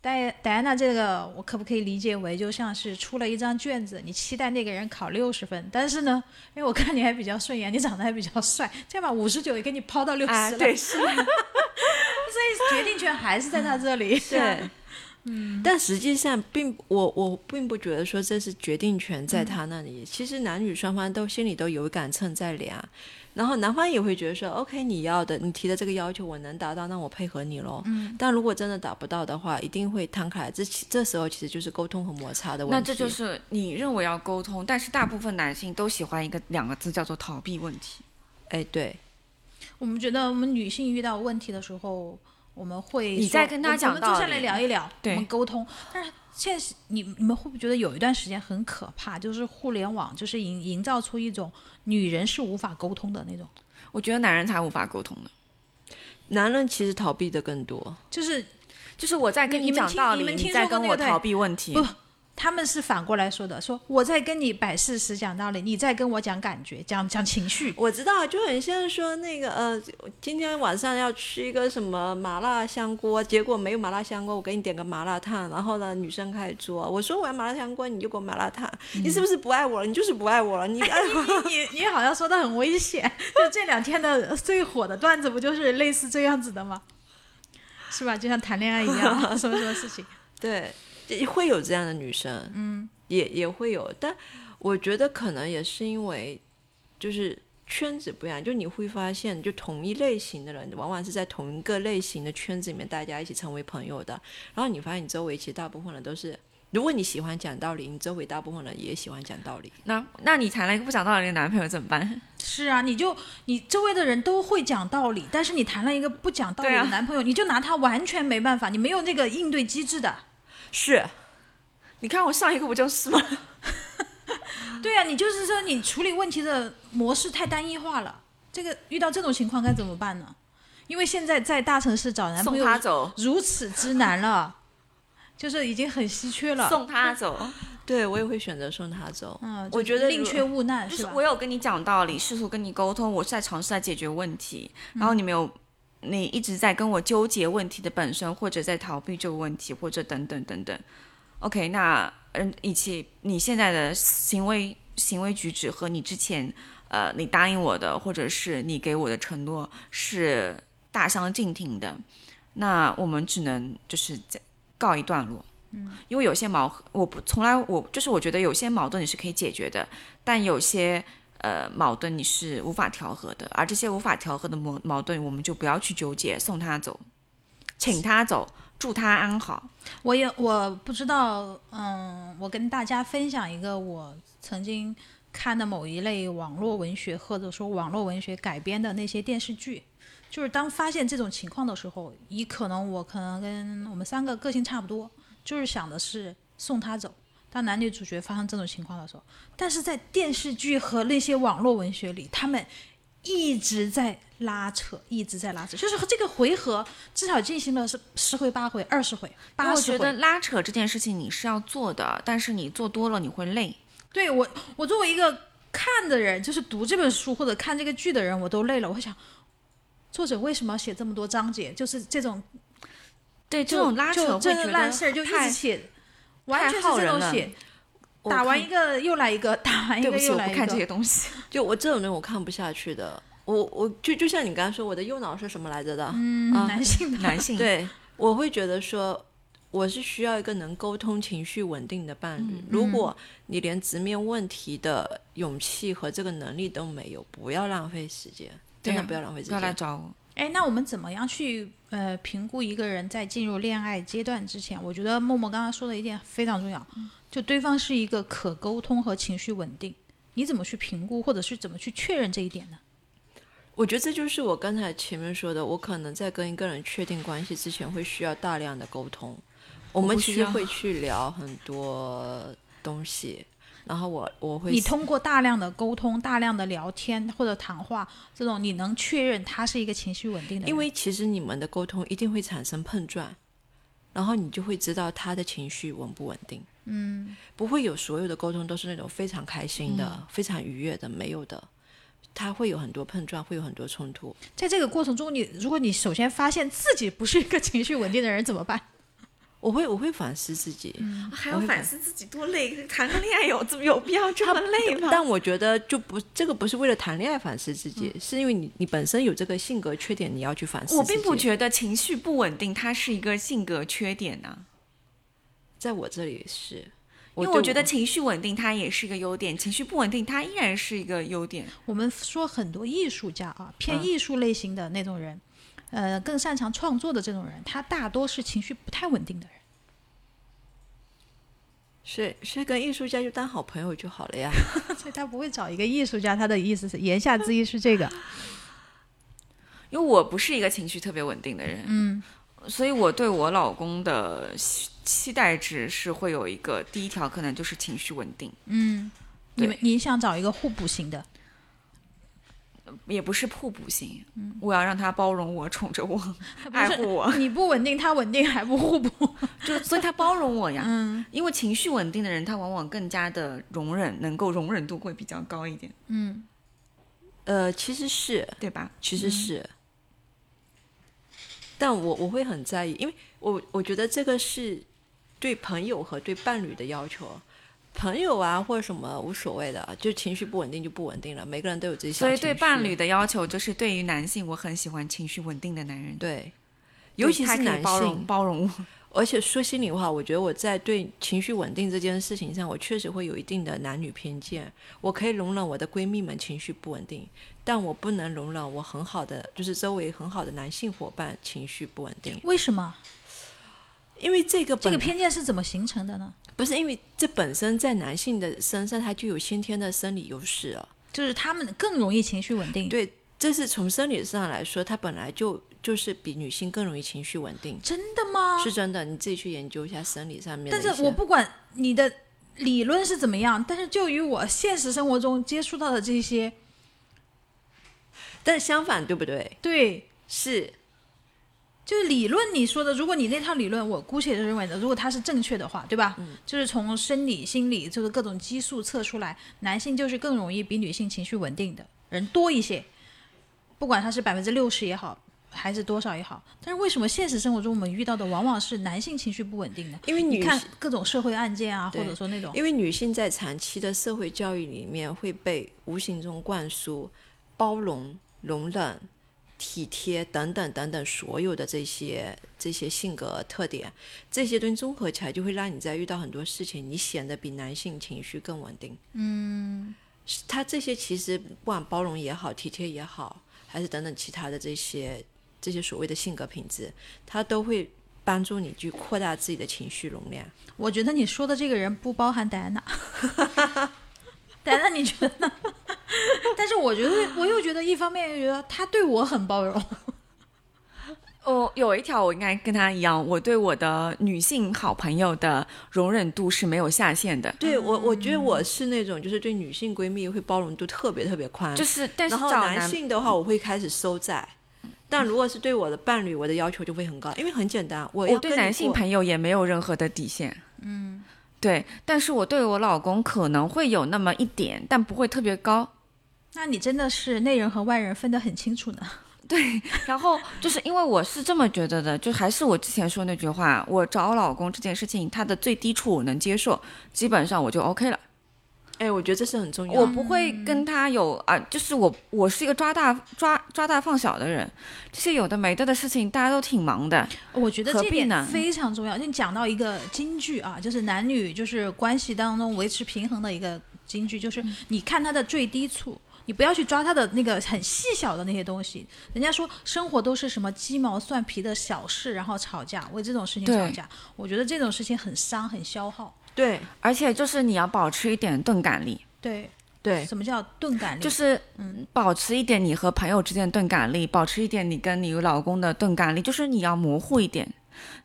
戴戴安娜这个，我可不可以理解为就像是出了一张卷子，你期待那个人考六十分，但是呢，因为我看你还比较顺眼，你长得还比较帅，这样吧，五十九也给你抛到六十了，啊，对，是，所以决定权还是在他这里。对，嗯，但实际上并我我并不觉得说这是决定权在他那里。其实男女双方都心里都有一杆秤在量，然后男方也会觉得说，OK，你要的，你提的这个要求我能达到，那我配合你喽。嗯，但如果真的达不到的话，一定会摊开来。这其这时候其实就是沟通和摩擦的问题。那这就是你认为要沟通，但是大部分男性都喜欢一个两个字叫做逃避问题。哎，对，我们觉得我们女性遇到问题的时候，我们会你再跟他我讲道我们坐下来聊一聊，对我们沟通。但是现在你你们会不会觉得有一段时间很可怕？就是互联网就是营营造出一种女人是无法沟通的那种，我觉得男人才无法沟通的，男人其实逃避的更多。就是就是我在跟你们讲道理，你们听在跟我逃避问题。不他们是反过来说的，说我在跟你摆事实讲道理，你在跟我讲感觉，讲讲情绪。我知道，就很像说那个呃，今天晚上要吃一个什么麻辣香锅，结果没有麻辣香锅，我给你点个麻辣烫，然后呢，女生开始做，我说我要麻辣香锅，你就给我麻辣烫，你是不是不爱我了？你就是不爱我了，你爱我。你 你好像说的很危险，就这两天的最火的段子不就是类似这样子的吗？是吧？就像谈恋爱一样，什么什么事情？对，也会有这样的女生，嗯，也也会有，但我觉得可能也是因为就是圈子不一样，就你会发现，就同一类型的人，往往是在同一个类型的圈子里面，大家一起成为朋友的。然后你发现你周围其实大部分人都是，如果你喜欢讲道理，你周围大部分人也喜欢讲道理。那那你谈了一个不讲道理的男朋友怎么办？是啊，你就你周围的人都会讲道理，但是你谈了一个不讲道理的男朋友，你就拿他完全没办法，你没有那个应对机制的。是，你看我上一个不就是吗？对啊，你就是说你处理问题的模式太单一化了。这个遇到这种情况该怎么办呢？因为现在在大城市找男朋送友他走，如此之难了，就是已经很稀缺了。送他走。对我也会选择送他走。嗯，我觉得如宁缺毋滥吧？就是我有跟你讲道理，试图跟你沟通，我是在尝试在解决问题，然后你没有，你一直在跟我纠结问题的本身，或者在逃避这个问题，或者等等等等。OK，那嗯，以及你现在的行为行为举止和你之前呃你答应我的，或者是你给我的承诺是大相径庭的，那我们只能就是在告一段落。因为有些矛，我不从来我就是我觉得有些矛盾你是可以解决的，但有些呃矛盾你是无法调和的，而这些无法调和的矛矛盾，我们就不要去纠结，送他走，请他走，祝他安好。我也我不知道，嗯，我跟大家分享一个我曾经看的某一类网络文学或者说网络文学改编的那些电视剧，就是当发现这种情况的时候，以可能我可能跟我们三个个性差不多，就是想的是送他走。当男女主角发生这种情况的时候，但是在电视剧和那些网络文学里，他们一直在拉扯，一直在拉扯，就是这个回合至少进行了是十回、八回、二十回、八十回。我觉得拉扯这件事情你是要做的，但是你做多了你会累。对我，我作为一个看的人，就是读这本书或者看这个剧的人，我都累了。我会想，作者为什么要写这么多章节？就是这种对这种拉扯这会觉得个烂事儿，就一太直写，完全是这种写，我打完一个又来一个，打完一个又来一我不看这些个。东西。就我这种人我看不下去的。我我就就像你刚刚说，我的右脑是什么来着的？嗯，啊 男性的 男性对，我会觉得说，我是需要一个能沟通、情绪稳定的伴侣。如果你连直面问题的勇气和这个能力都没有，不要浪费时间，真的不要浪费时不要来间。找我。哎，那我们怎么样去呃评估一个人在进入恋爱阶段之前？我觉得默默刚刚说的一点非常重要，就对方是一个可沟通和情绪稳定。你怎么去评估，或者是怎么去确认这一点呢？我觉得这就是我刚才前面说的，我可能在跟一个人确定关系之前，会需要大量的沟通。我们其实会去聊很多东西，然后我我会你通过大量的沟通、大量的聊天或者谈话，这种你能确认他是一个情绪稳定的人。因为其实你们的沟通一定会产生碰撞，然后你就会知道他的情绪稳不稳定。嗯，不会有所有的沟通都是那种非常开心的、非常愉悦的，没有的。他会有很多碰撞，会有很多冲突。在这个过程中，你如果你首先发现自己不是一个情绪稳定的人，怎么办？我会我会反思自己，还要反思自己多累，谈个恋爱有这么有必要这么累吗？但我觉得就不这个不是为了谈恋爱反思自己，是因为你你本身有这个性格缺点，你要去反思。我并不，觉得情绪不稳定它是一个性格缺点呐、在我这里是，因为我觉得情绪稳定它也是一个优点，情绪不稳定它依然是一个优点。我们说很多艺术家啊，偏嗯艺术类型的那种人，呃，更擅长创作的这种人，他大多是情绪不太稳定的人。是是跟艺术家就当好朋友就好了呀。所以他不会找一个艺术家。他的意思是，言下之意是这个。因为我不是一个情绪特别稳定的人，嗯，所以我对我老公的期期待值是会有一个第一条，可能就是情绪稳定，嗯，你们你想找一个互补型的，也不是互补型。我要让他包容我、宠着我、爱护我，你不稳定，他稳定还不互补。就所以他包容我呀。嗯因为情绪稳定的人，他往往更加的容忍，能够容忍度会比较高一点，嗯，呃，其实是，对吧？其实是，但我我会很在意，因为我我觉得这个是对朋友和对伴侣的要求。朋友啊，或者什么无所谓的，就情绪不稳定就不稳定了，每个人都有自己小所以。对伴侣的要求就是，对于男性，我很喜欢情绪稳定的男人，对，尤其是男包容性，包容我。而且说心里话，我觉得我在对情绪稳定这件事情上，我确实会有一定的男女偏见。我可以容忍我的闺蜜们情绪不稳定，但我不能容忍我很好的，就是周围很好的男性伙伴情绪不稳定，为什么？因为这个这个偏见是怎么形成的呢？不是因为这本身在男性的身上，他就有先天的生理优势啊。就是他们更容易情绪稳定。对，这是从生理上来说，他本来就就是比女性更容易情绪稳定，真的吗？是真的。你自己去研究一下生理上面但。是我不管你的理论是怎么样，但是就与我现实生活中接触到的这些，但相反，对不对？对，是就是理论你说的，如果你那套理论，我姑且认为的，如果它是正确的话，对吧？嗯，就是从生理、心理，就是各种激素测出来，男性就是更容易比女性情绪稳定的人多一些，不管他是百分之六十也好，还是多少也好。但是为什么现实生活中我们遇到的往往是男性情绪不稳定呢？因为女你看各种社会案件啊，或者说那种，因为女性在长期的社会教育里面会被无形中灌输包容、容忍、体贴等等等等所有的这些这些性格特点，这些东西综合起来，就会让你在遇到很多事情，你显得比男性情绪更稳定。嗯，他这些其实不管包容也好，体贴也好，还是等等其他的这些这些所谓的性格品质，他都会帮助你去扩大自己的情绪容量。我觉得你说的这个人不包含戴安娜。戴安娜，你觉得呢？但是我觉得，我又觉得一方面又觉得他对我很包容。哦，有一条我应该跟他一样，我对我的女性好朋友的容忍度是没有下限的，对我，我觉得我是那种就是对女性闺蜜会包容度特别特别宽，就是但是然后男找男性的话，我会开始收窄。但如果是对我的伴侣，我的要求就会很高，因为很简单，我我对男性朋友也没有任何的底线。嗯，对，但是我对我老公可能会有那么一点，但不会特别高。那你真的是内人和外人分得很清楚呢。对然后就是因为我是这么觉得的，就还是我之前说那句话，我找老公这件事情，他的最低处我能接受，基本上我就 OK 了。哎，我觉得这是很重要。我不会跟他有啊，就是我我是一个抓大抓抓大放小的人，这些有的没的的事情大家都挺忙的。我觉得这点非常重要。就你讲到一个金句啊，就是男女就是关系当中维持平衡的一个金句，就是你看他的最低处。你不要去抓他的那个很细小的那些东西。人家说生活都是什么鸡毛蒜皮的小事，然后吵架，为这种事情吵架。我觉得这种事情很伤，很消耗。对而且就是你要保持一点钝感力，对，对什么叫钝感力？就是嗯保持一点你和朋友之间的钝感力，保持一点你跟你老公的钝感力，就是你要模糊一点。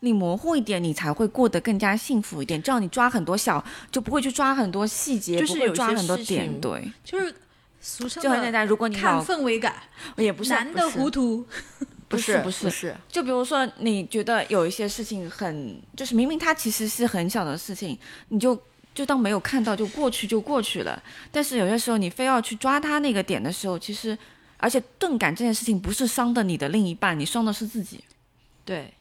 你模糊一点，你才会过得更加幸福一点。这样你抓很多小，就不会去抓很多细节，不会就是有些抓很多点。对，就是俗称就很简单。如果你看氛围感，也不是男的糊涂。不是不是。不是，就比如说，你觉得有一些事情很，就是明明它其实是很小的事情，你就就当没有看到，就过去就过去了。但是有些时候你非要去抓它那个点的时候，其实，而且钝感这件事情不是伤的你的另一半，你伤的是自己。对，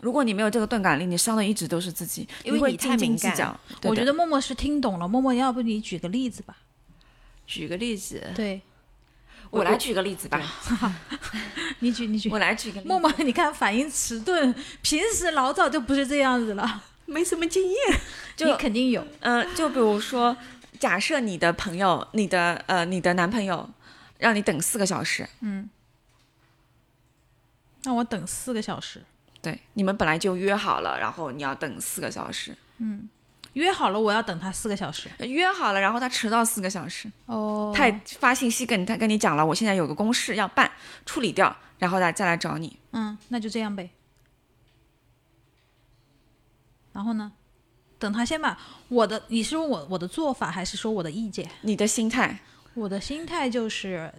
如果你没有这个钝感力，你伤的一直都是自己，因为你太敏感我觉得默默是听懂了，默默要不你举个例子吧？举个例子，对我来举个例子吧，你举你举。我来举个例子。默默，你看反应迟钝，平时老早就不是这样子了。没什么经验。就你肯定有，嗯、就比如说，假设你的朋友，你的呃，你的男朋友让你等四个小时，嗯，那我等四个小时。对，你们本来就约好了，然后你要等四个小时，嗯，约好了我要等他四个小时。约好了，然后他迟到四个小时，哦，他也发信息跟他跟你讲了，我现在有个公事要办，处理掉，然后再再来找你。嗯，那就这样呗。然后呢，等他先把我的，你是问我我的做法，还是说我的意见？你的心态，我的心态就是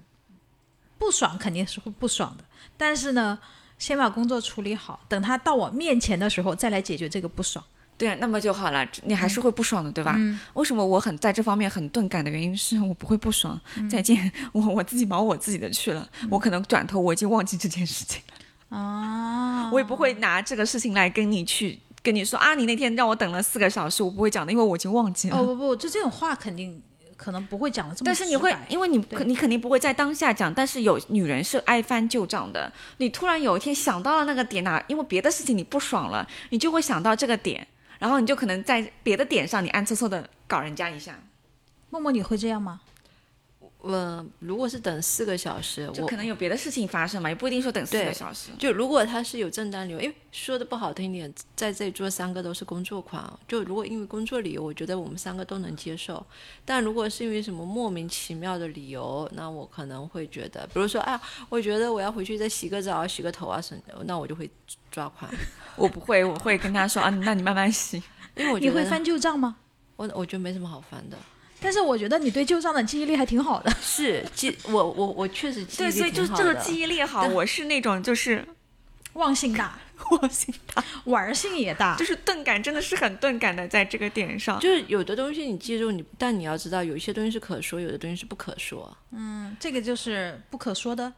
不爽，肯定是会不爽的。但是呢，先把工作处理好，等他到我面前的时候再来解决这个不爽。对啊，那么就好了，你还是会不爽的，对吧？为什么我很在这方面很钝感的原因是我不会不爽，再见，我我自己忙我自己的去了，我可能转头我已经忘记这件事情了，啊，我也不会拿这个事情来跟你去跟你说啊，你那天让我等了四个小时，我不会讲的，因为我已经忘记了。哦不不，就这种话肯定可能不会讲的这么但是你会，因为你你肯定不会在当下讲，但是有女人是爱翻旧账的。你突然有一天想到了那个点啊、因为别的事情你不爽了，你就会想到这个点，然后你就可能在别的点上你暗搓搓的搞人家一下，默默你会这样吗？呃，如果是等四个小时，我就可能有别的事情发生嘛，也不一定说等四个小时。就如果他是有正当理由，因为说的不好听点，在这里做三个都是工作狂。就如果因为工作理由，我觉得我们三个都能接受。但如果是因为什么莫名其妙的理由，那我可能会觉得，比如说，哎呀，我觉得我要回去再洗个澡、洗个头啊什么的，那我就会抓狂，我不会，我会跟他说啊，那你慢慢洗。因为我觉得你会翻旧账吗？我我觉得没什么好翻的。但是我觉得你对旧账的记忆力还挺好的。是记我我我确实记忆力对，所以就挺好的这个记忆力好，我是那种就是忘性大，忘性大，玩性也大就。是钝感真的是很钝感的，在这个点上。就是有的东西你记住你，但你要知道有一些东西是可说，有的东西是不可说。嗯，这个就是不可说的。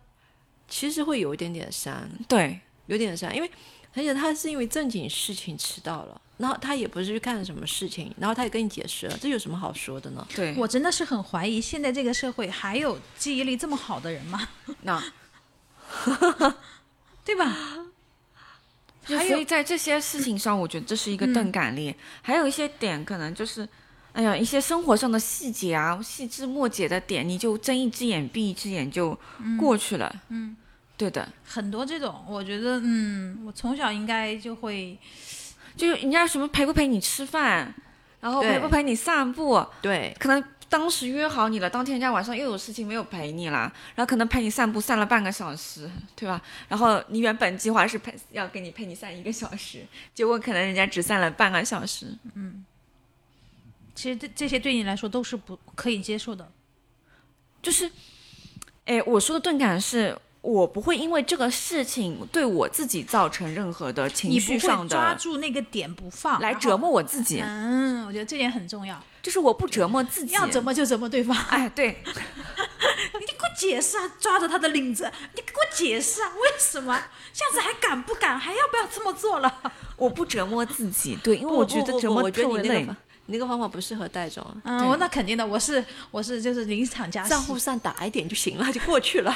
其实会有一点点伤，对，有点伤，因为而且他是因为正经事情迟到了，然后他也不是去干什么事情，然后他也跟你解释了，这有什么好说的呢？对，我真的是很怀疑，现在这个社会还有记忆力这么好的人吗？那 对吧？就还有所以在这些事情上，我觉得这是一个钝感力。还有一些点可能就是，哎呀，一些生活上的细节啊，细枝末节的点，你就睁一只眼闭一只眼就过去了。嗯，对的，很多这种，我觉得，嗯，我从小应该就会，就是人家什么陪不陪你吃饭，然后陪不陪你散步，对，可能当时约好你了，当天人家晚上又有事情没有陪你了，然后可能陪你散步散了半个小时，对吧？然后你原本计划是陪要跟你陪你散一个小时，结果可能人家只散了半个小时。嗯其实这这些对你来说都是不可以接受的。就是，哎，我说的钝感是。我不会因为这个事情对我自己造成任何的情绪上的抓住那个点不放，来折磨我自己，嗯，我觉得这点很重要。就是我不折磨自己。要折磨就折磨对方，哎，对，你给我解释啊！抓着他的领子，你给我解释啊！为什么下次还敢不敢，还要不要这么做了？我不折磨自己，对，因为我觉得折磨不不我觉特别累得你那个。方你那个方法不适合戴总，嗯，我那肯定的，我是我是就是临场加戏，账户上打一点就行了，就过去了。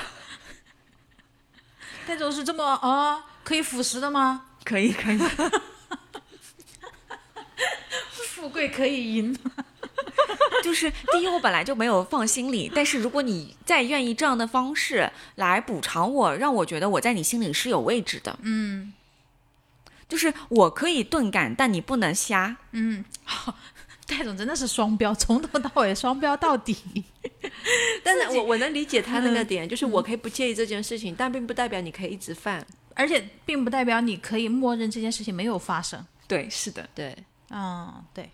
那种是这么啊，可以腐蚀的吗？可以，可以。富贵可以赢，就是第一，我本来就没有放心里，但是如果你再愿意这样的方式来补偿我，让我觉得我在你心里是有位置的，嗯就是我可以钝感，但你不能瞎。嗯，好，戴总真的是双标，从头到尾双标到底。但是我我能理解他那个点，就是我可以不介意这件事情，但并不代表你可以一直犯。而且并不代表你可以默认这件事情没有发生。对，是的，对，嗯，对，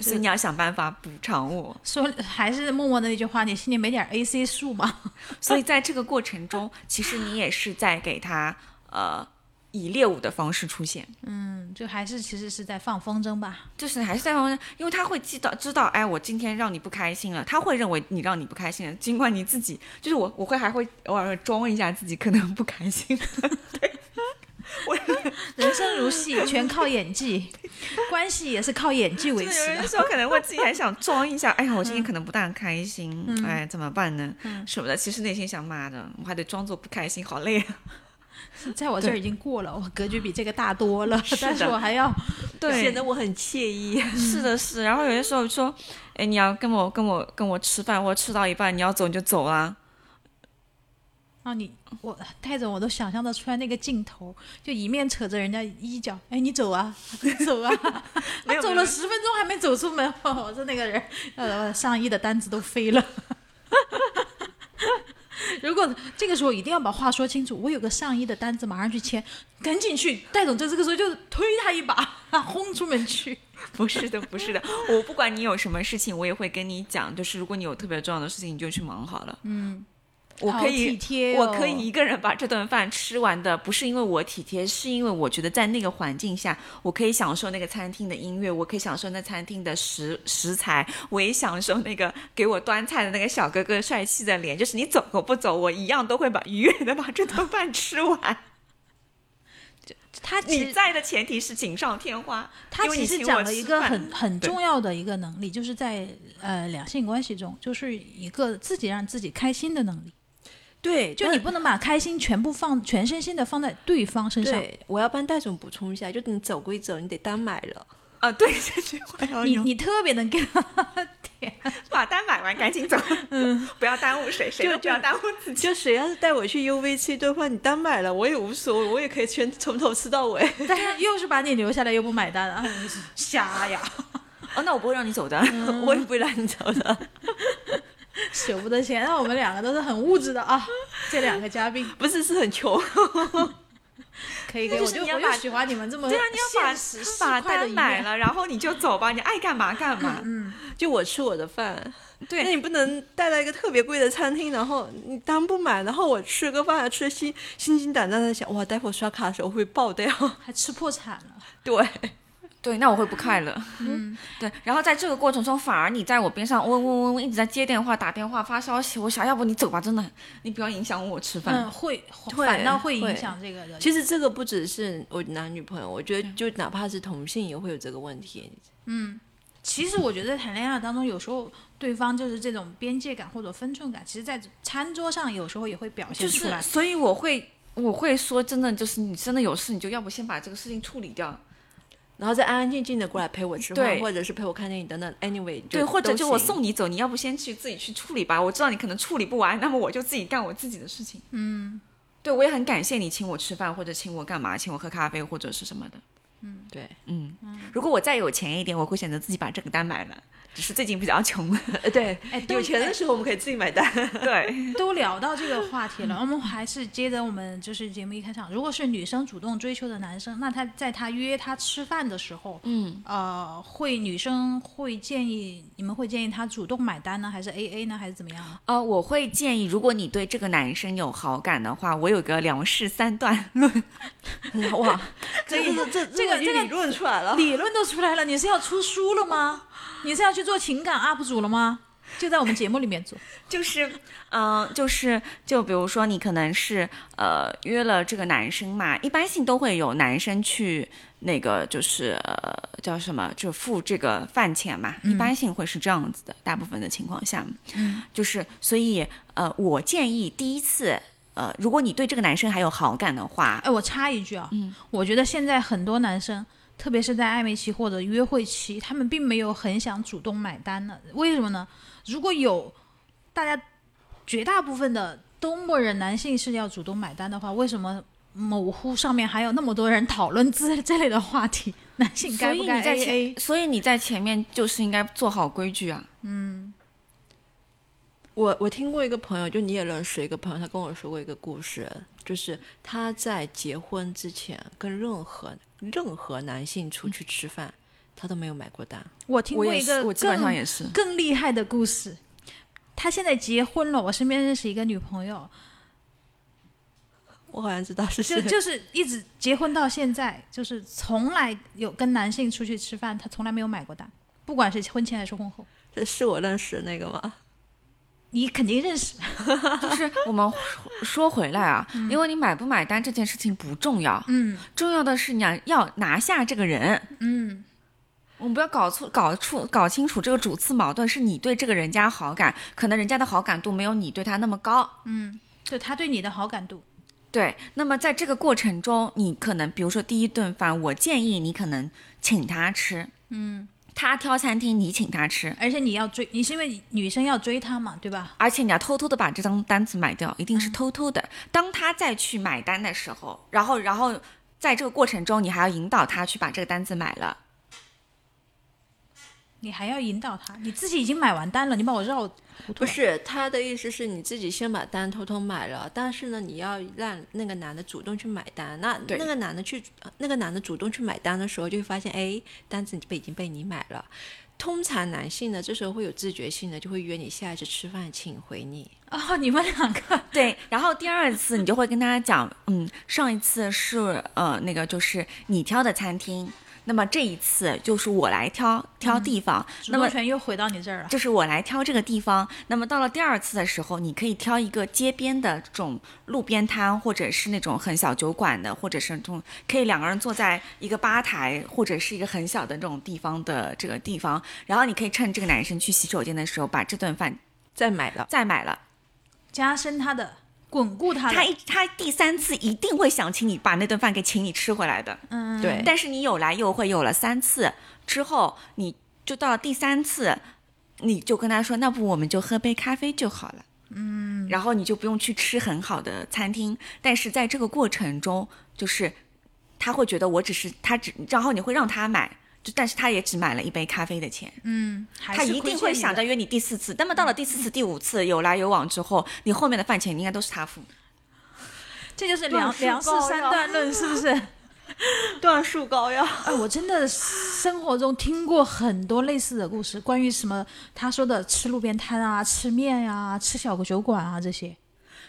所以你要想办法补偿我。说还是默默的那句话，你心里没点 AC 数吗？所以在这个过程中，其实你也是在给他呃以猎物的方式出现。嗯，就还是其实是在放风筝吧。就是还是在放风筝，因为他会知道知道，哎，我今天让你不开心了，他会认为你让你不开心了，尽管你自己就是我，我会还会偶尔装一下自己可能不开心，人生如戏，全靠演技，关系也是靠演技维持的。的时候可能会自己还想装一下，哎呀，我今天可能不大开心，哎，怎么办呢？什么的，其实内心想骂的，我还得装作不开心，好累啊。在我这儿已经过了，我格局比这个大多了，是但是我还要 对，显得我很惬意。是的，是。然后有些时候说，哎，你要跟我跟我跟我吃饭，或者吃到一半你要走你就走啊，啊，你我带着我都想象得出来那个镜头，就一面扯着人家衣角，哎，你走啊，你走啊，他走了十分钟还没走出门，我说那个人，呃，上衣的单子都飞了。如果这个时候一定要把话说清楚，我有个上衣的单子，马上去签，赶紧去。戴总在这个时候就推他一把，轰出门去。不是的，不是的，我不管你有什么事情，我也会跟你讲。就是如果你有特别重要的事情，你就去忙好了。嗯，我可以，体贴哦我可以一个人把这顿饭吃完的，不是因为我体贴，是因为我觉得在那个环境下，我可以享受那个餐厅的音乐，我可以享受那餐厅的食食材，我也享受那个给我端菜的那个小哥哥帅气的脸。就是你走和不走，我一样都会把愉悦的把这顿饭吃完。他你在的前提是锦上添花，他其实讲了一个很很重要的一个能力，就是在呃两性关系中，就是一个自己让自己开心的能力。对，就你不能把开心全部放全身心的放在对方身上。对，我要帮戴总补充一下，就你走归走，你得单买了。啊，对 这句话要你你特别能给他 点，把单买完赶紧走，嗯，不要耽误谁，谁就都不要耽误自己。就谁要是带我去 UV 吃一顿饭，你单买了我也无所谓，我也可以全从头吃到尾。但是又是把你留下来又不买单啊，瞎呀，哦，那我不会让你走的。我也不会让你走的。舍不得钱。那我们两个都是很物质的啊，这两个嘉宾不是，是很穷。可以 给我就就是你要把我就喜欢你们这么对啊，你要把把。单买了，然后你就走吧，你爱干嘛干嘛。嗯，就我吃我的饭，对那，你不能带到一个特别贵的餐厅，然后你单不买，然后我吃个饭还吃的心心惊胆战的想，哇，待会儿刷卡的时候会爆掉。还吃破产了。对，对，那我会不快乐。嗯，对，然后在这个过程中，反而你在我边上嗡嗡嗡嗡一直在接电话、打电话、发消息，我想要不你走吧，真的，你不要影响我吃饭。嗯，会会反倒会影响这个的。其实这个不只是我男女朋友，我觉得就哪怕是同性也会有这个问题。嗯其实我觉得谈恋爱当中，有时候对方就是这种边界感或者分寸感，其实，在餐桌上有时候也会表，现出来。所以我会我会说，真的就是你真的有事，你就要不先把这个事情处理掉。然后再安安静静的过来陪我吃饭，或者是陪我看电影等等。Anyway，对，或者就我送你走，你要不先去自己去处理吧。我知道你可能处理不完，那么我就自己干我自己的事情。嗯，对我也很感谢你请我吃饭，或者请我干嘛，请我喝咖啡或者是什么的。嗯对，嗯，如果我再有钱一点，我会选择自己把这个单买了。只是最近比较穷。呃 对，哎，有钱的时候我们可以自己买单。对，都聊到这个话题了，我们还是接着我们就是节目一开场，如果是女生主动追求的男生，那他在他约他吃饭的时候，嗯，呃，会女生会建议你们会建议他主动买单呢，还是 A A 呢，还是怎么样呢？呃，我会建议，如果你对这个男生有好感的话，我有个梁氏三段论。哇，这个这这个这个理论出来了。理论都出来了，你是要出书了吗？你是要去做情感 UP 主了吗？就在我们节目里面做。就是，嗯、就是，就比如说你可能是呃约了这个男生嘛，一般性都会有男生去那个就是呃叫什么，就付这个饭钱嘛，一般性会是这样子的，大部分的情况下，嗯，就是所以呃我建议第一次呃如果你对这个男生还有好感的话，哎，我插一句啊，嗯，我觉得现在很多男生，特别是在暧昧期或者约会期，他们并没有很想主动买单呢。为什么呢？如果有大家绝大部分的都默认男性是要主动买单的话，为什么某乎上面还有那么多人讨论这这类的话题？男性该不该前？所以你在前面就是应该做好规矩啊。嗯我我听过一个朋友，就你也认识一个朋友，他跟我说过一个故事，就是他在结婚之前跟任何任何男性出去吃饭，他都没有买过单。我听过一个我基本上更也是。更厉害的故事。他现在结婚了，我身边认识一个女朋友，我好像知道是谁，就就是一直结婚到现在，就是从来有跟男性出去吃饭，他从来没有买过单，不管是婚前还是婚后。这是我认识的那个吗？你肯定认识，就是我们说回来啊，因为你买不买单这件事情不重要，嗯。重要的是你要要拿下这个人。嗯，我们不要搞错、搞出、搞清楚这个主次矛盾，是你对这个人家好感，可能人家的好感度没有你对他那么高。嗯就他对你的好感度，对，那么在这个过程中，你可能比如说第一顿饭，我建议你可能请他吃，嗯，他挑餐厅，你请他吃，而且你要追，你是因为女生要追他嘛，对吧？而且你要偷偷的把这张单子买掉，一定是偷偷的。当他再去买单的时候，然后然后在这个过程中，你还要引导他去把这个单子买了。你还要引导他，你自己已经买完单了，你把我绕糊涂。不是他的意思是你自己先把单偷偷买了，但是呢，你要让那个男的主动去买单。那那个男的去，那个男的主动去买单的时候，就会发现，哎，单子被已经被你买了。通常男性呢，这时候会有自觉性的，就会约你下一次吃饭，请回你。哦，你们两个对，然后第二次你就会跟他讲，嗯，上一次是呃那个就是你挑的餐厅，那么这一次就是我来挑挑地方，主那么动权又回到你这儿了。就是我来挑这个地方。那么到了第二次的时候，你可以挑一个街边的这种路边摊，或者是那种很小酒馆的，或者是这种可以两个人坐在一个吧台，或者是一个很小的这种地方的这个地方。然后你可以趁这个男生去洗手间的时候，把这顿饭再买了，再买了。加深他的，巩固他的。他一他第三次一定会想请你把那顿饭给请你吃回来的。嗯，对但是你有来又会，有了三次之后，你就到了第三次，你就跟他说，那不我们就喝杯咖啡就好了。嗯，然后你就不用去吃很好的餐厅，但是在这个过程中，就是他会觉得我只是他只，然后你会让他买，就但是他也只买了一杯咖啡的钱，嗯，他一定会想着约你第四次。那么到了第四次、第五次有来有往之后，你后面的饭钱应该都是他付。这就是段梁梁氏三段论，是不是？段数高呀。哎，我真的生活中听过很多类似的故事，关于什么他说的吃路边摊啊、吃面呀、吃小酒馆啊这些。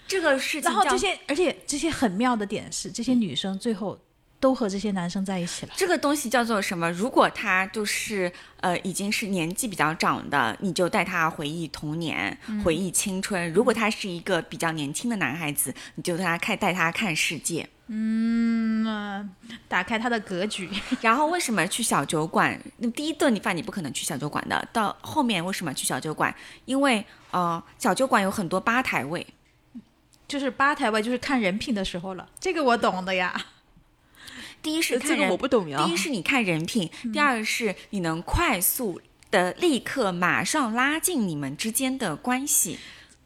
这个事情然后这些，而且这些很妙的点是，这些女生最后都和这些男生在一起了。这个东西叫做什么？如果他就是呃已经是年纪比较长的，你就带他回忆童年、回忆青春；如果他是一个比较年轻的男孩子，你就带他看带他看世界。嗯，呃打开他的格局。然后为什么去小酒馆？那第一顿你饭你不可能去小酒馆的，到后面为什么去小酒馆？因为呃小酒馆有很多吧台位，就是吧台位，就是看人品的时候了。这个我懂的呀。第一是看这个我不懂呀第一是你看人品，第二是你能快速的立刻马上拉近你们之间的关系。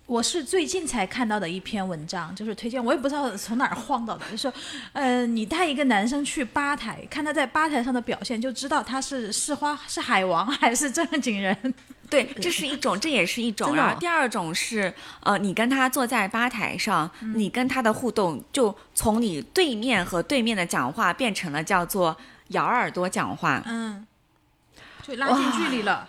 我是最近才看到的一篇文章，就是推荐，我也不知道从哪儿晃到的，就说，呃，你带一个男生去吧台，看他在吧台上的表现，就知道他是是花是海王还是正经人。对，这是一种，这也是一种。然后第二种是，呃，你跟他坐在吧台上，你跟他的互动就从你对面和对面的讲话变成了叫做咬耳朵讲话。嗯，就拉近距离了。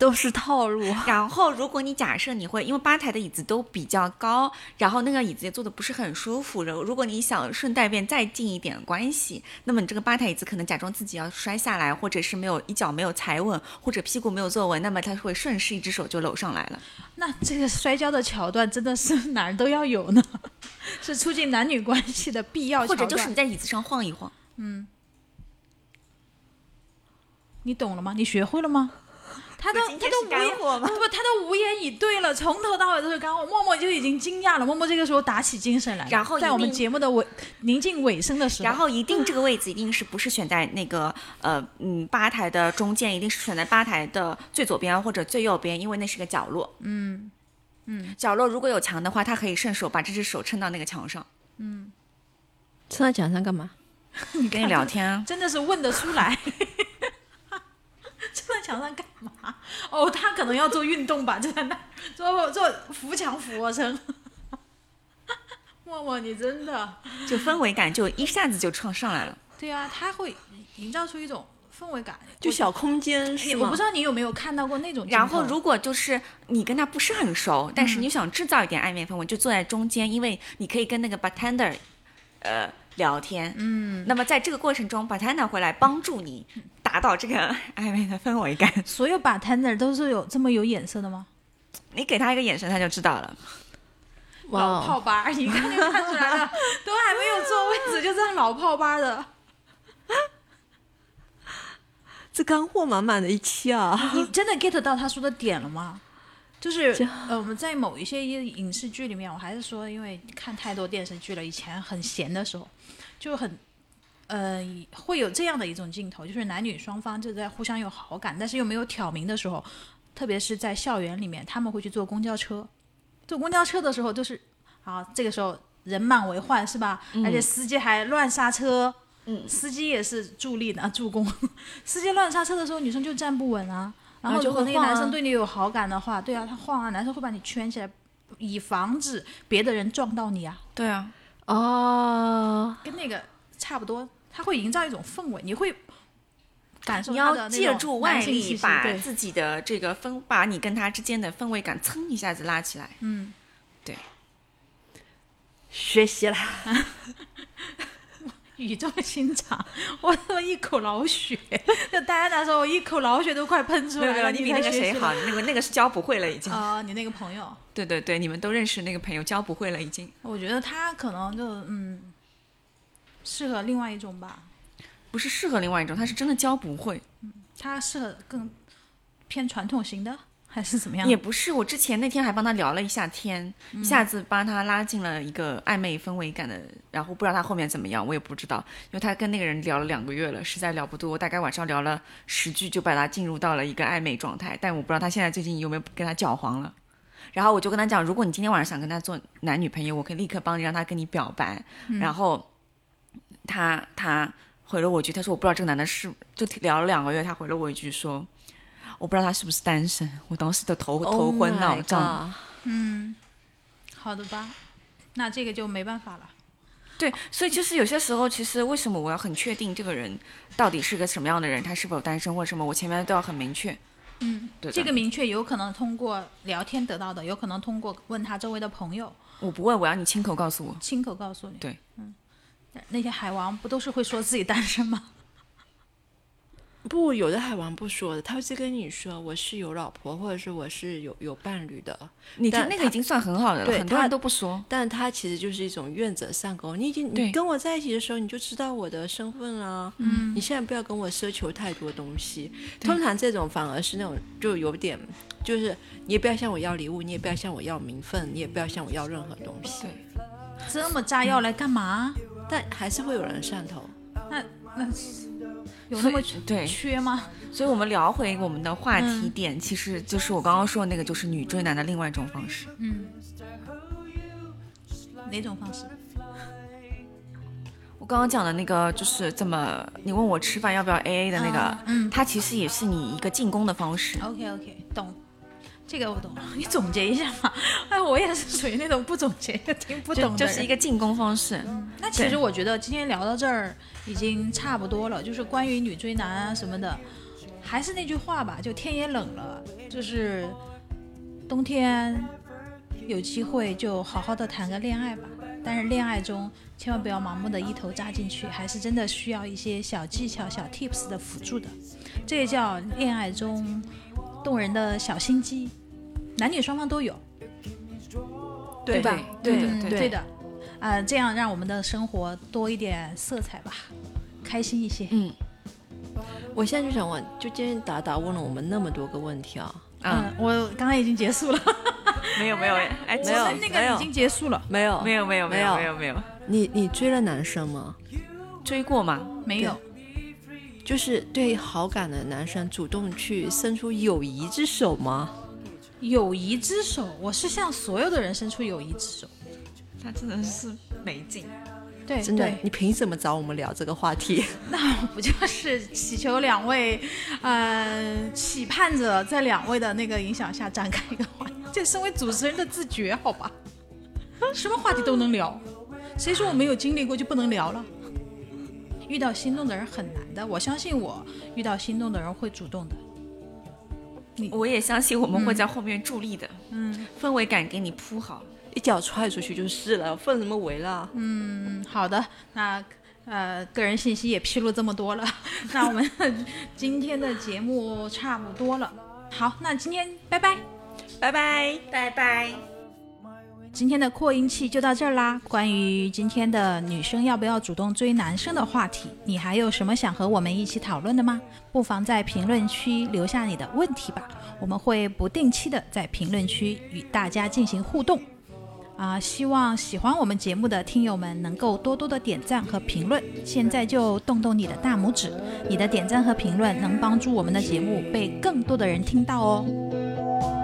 都是套路。然后，如果你假设你会，因为吧台的椅子都比较高，然后那个椅子也坐的不是很舒服。然后，如果你想顺带便再近一点关系，那么你这个吧台椅子可能假装自己要摔下来，或者是没有一脚没有踩稳，或者屁股没有坐稳，那么他会顺势一只手就搂上来了。那这个摔跤的桥段真的是哪儿都要有呢，是促进男女关系的必要。或者就是你在椅子上晃一晃。嗯你懂了吗？你学会了吗？他都他都无言干货吗不，他都无言以对了，从头到尾都是干货。默默就已经惊讶了，默默这个时候打起精神来了。然后在我们节目的尾临近尾声的时候，然后一定这个位置一定是不是选在那个呃嗯吧台的中间，一定是选在吧台的最左边或者最右边，因为那是个角落。嗯嗯，角落如果有墙的话，他可以顺手把这只手撑到那个墙上，嗯撑到墙上干嘛？你跟你聊天啊。真的是问得出来。墙上干嘛？哦，他可能要做运动吧，就在那儿做做扶墙俯卧撑。默默，你真的 就氛围感就一下子就创上来了。对啊，他会营造出一种氛围感，就小空间是吗？我不知道你有没有看到过那种。然后，如果就是你跟他不是很熟，但是你想制造一点暧昧氛围，就坐在中间，因为你可以跟那个 bartender，呃，聊天。嗯。那么在这个过程中，bartender 会来帮助你达到这个暧昧的氛围感。所有 bartender 都是有这么有眼色的吗？你给他一个眼神，他就知道了。老哦，炮吧，你看就看出来了，都还没有坐位置就这样老炮吧的。这干货满满的一期啊！你真的 get 到他说的点了吗？就是呃，我们在某一些影视剧里面，我还是说，因为看太多电视剧了，以前很闲的时候，就很呃，会有这样的一种镜头，就是男女双方就在互相有好感，但是又没有挑明的时候，特别是在校园里面，他们会去坐公交车。坐公交车的时候，就是好，这个时候人满为患，是吧？而且司机还乱刹车，嗯司机也是助力的助攻。司机乱刹车的时候，女生就站不稳啊。然后如果那个男生对你有好感的话，对啊，他晃啊，男生会把你圈起来，以防止别的人撞到你啊。对啊，哦，跟那个差不多，它会营造一种氛围，你会感受你要借助外力，把自己的这个氛，把你跟他之间的氛围感蹭一下子拉起来。嗯，对学习啦。语重心长，我他妈一口老血，就大家那时候我一口老血都快喷出来了。你比那个谁好，那个那个是教不会了已经。啊、你那个朋友，对对对，你们都认识那个朋友，教不会了已经。我觉得他可能就嗯，适合另外一种吧，不是适合另外一种，他是真的教不会。他适合更偏传统型的，还是怎么样？也不是，我之前那天还帮他聊了一下天，一下子帮他拉进了一个暧昧氛围感的，然后不知道他后面怎么样，我也不知道，因为他跟那个人聊了两个月了，实在聊不多，大概晚上聊了十句就把他进入到了一个暧昧状态，但我不知道他现在最近有没有跟他搅黄了。然后我就跟他讲，如果你今天晚上想跟他做男女朋友，我可以立刻帮你让他跟你表白。然后他他回了我一句，他说我不知道这个男的是，就聊了两个月，他回了我一句说，我不知道他是不是单身。我当时的头头昏脑胀。Oh 嗯，好的吧，那这个就没办法了。对，所以就是有些时候，其实为什么我要很确定这个人到底是个什么样的人，他是否单身或者什么，我前面都要很明确。嗯，对这个明确有可能通过聊天得到的，有可能通过问他周围的朋友我不问，我要你亲口告诉我。亲口告诉你。对，嗯，那些海王不都是会说自己单身吗？不，有的海王不说的，他会跟你说我是有老婆，或者是我是有有伴侣的。你看那个已经算很好的了，对很多人都不说。但他其实就是一种愿者上钩。你已经你跟我在一起的时候，你就知道我的身份了。嗯，你现在不要跟我奢求太多东西。通常这种反而是那种就有点，就是你也不要向我要礼物，你也不要向我要名分，你也不要向我要任何东西。对，这么炸药来干嘛？但还是会有人上头。那那有那么对，缺吗？所以我们聊回我们的话题嗯点，其实就是我刚刚说的那个，就是女追男的另外一种方式。嗯，哪种方式？我刚刚讲的那个，就是怎么，你问我吃饭要不要 A A 的那个，啊嗯它其实也是你一个进攻的方式。，OK OK，懂。这个我懂，你总结一下嘛。哎，我也是属于那种不总结就听不懂的人就是一个进攻方式。那其实我觉得今天聊到这儿已经差不多了，就是关于女追男啊什么的，还是那句话吧，就天也冷了，就是冬天有机会就好好的谈个恋爱吧。但是恋爱中千万不要盲目的一头扎进去，还是真的需要一些小技巧、小 tips 的辅助的。这也叫恋爱中动人的小心机，男女双方都有。对吧？对的，嗯对对。的，啊、这样让我们的生活多一点色彩吧，开心一些。嗯。我现在就想问，就今天达达问了我们那么多个问题啊，啊，嗯，我刚刚已经结束了，没有没有，哎，没有那个已经结束了，没有。没有没有没有没有。没有你你追了男生吗？追过吗？没有，就是对好感的男生主动去伸出友谊之手吗？友谊之手，我是向所有的人伸出友谊之手。他真的是没劲。对，真的，你凭什么找我们聊这个话题？那不就是祈求两位，呃，期盼着在两位的那个影响下展开一个话题，这身为主持人的自觉，好吧？什么话题都能聊，谁说我没有经历过就不能聊了？遇到心动的人很难的，我相信我遇到心动的人会主动的。我也相信我们会在后面助力的，嗯氛围感给你铺好。一脚踹出去就是了，分什么围了？嗯，好的，那呃，个人信息也披露这么多了，那我们今天的节目差不多了。好，那今天拜拜。拜拜拜拜。今天的扩音器就到这儿啦。关于今天的女生要不要主动追男生的话题，你还有什么想和我们一起讨论的吗？不妨在评论区留下你的问题吧，我们会不定期的在评论区与大家进行互动。啊、希望喜欢我们节目的听友们能够多多的点赞和评论。现在就动动你的大拇指，你的点赞和评论能帮助我们的节目被更多的人听到哦。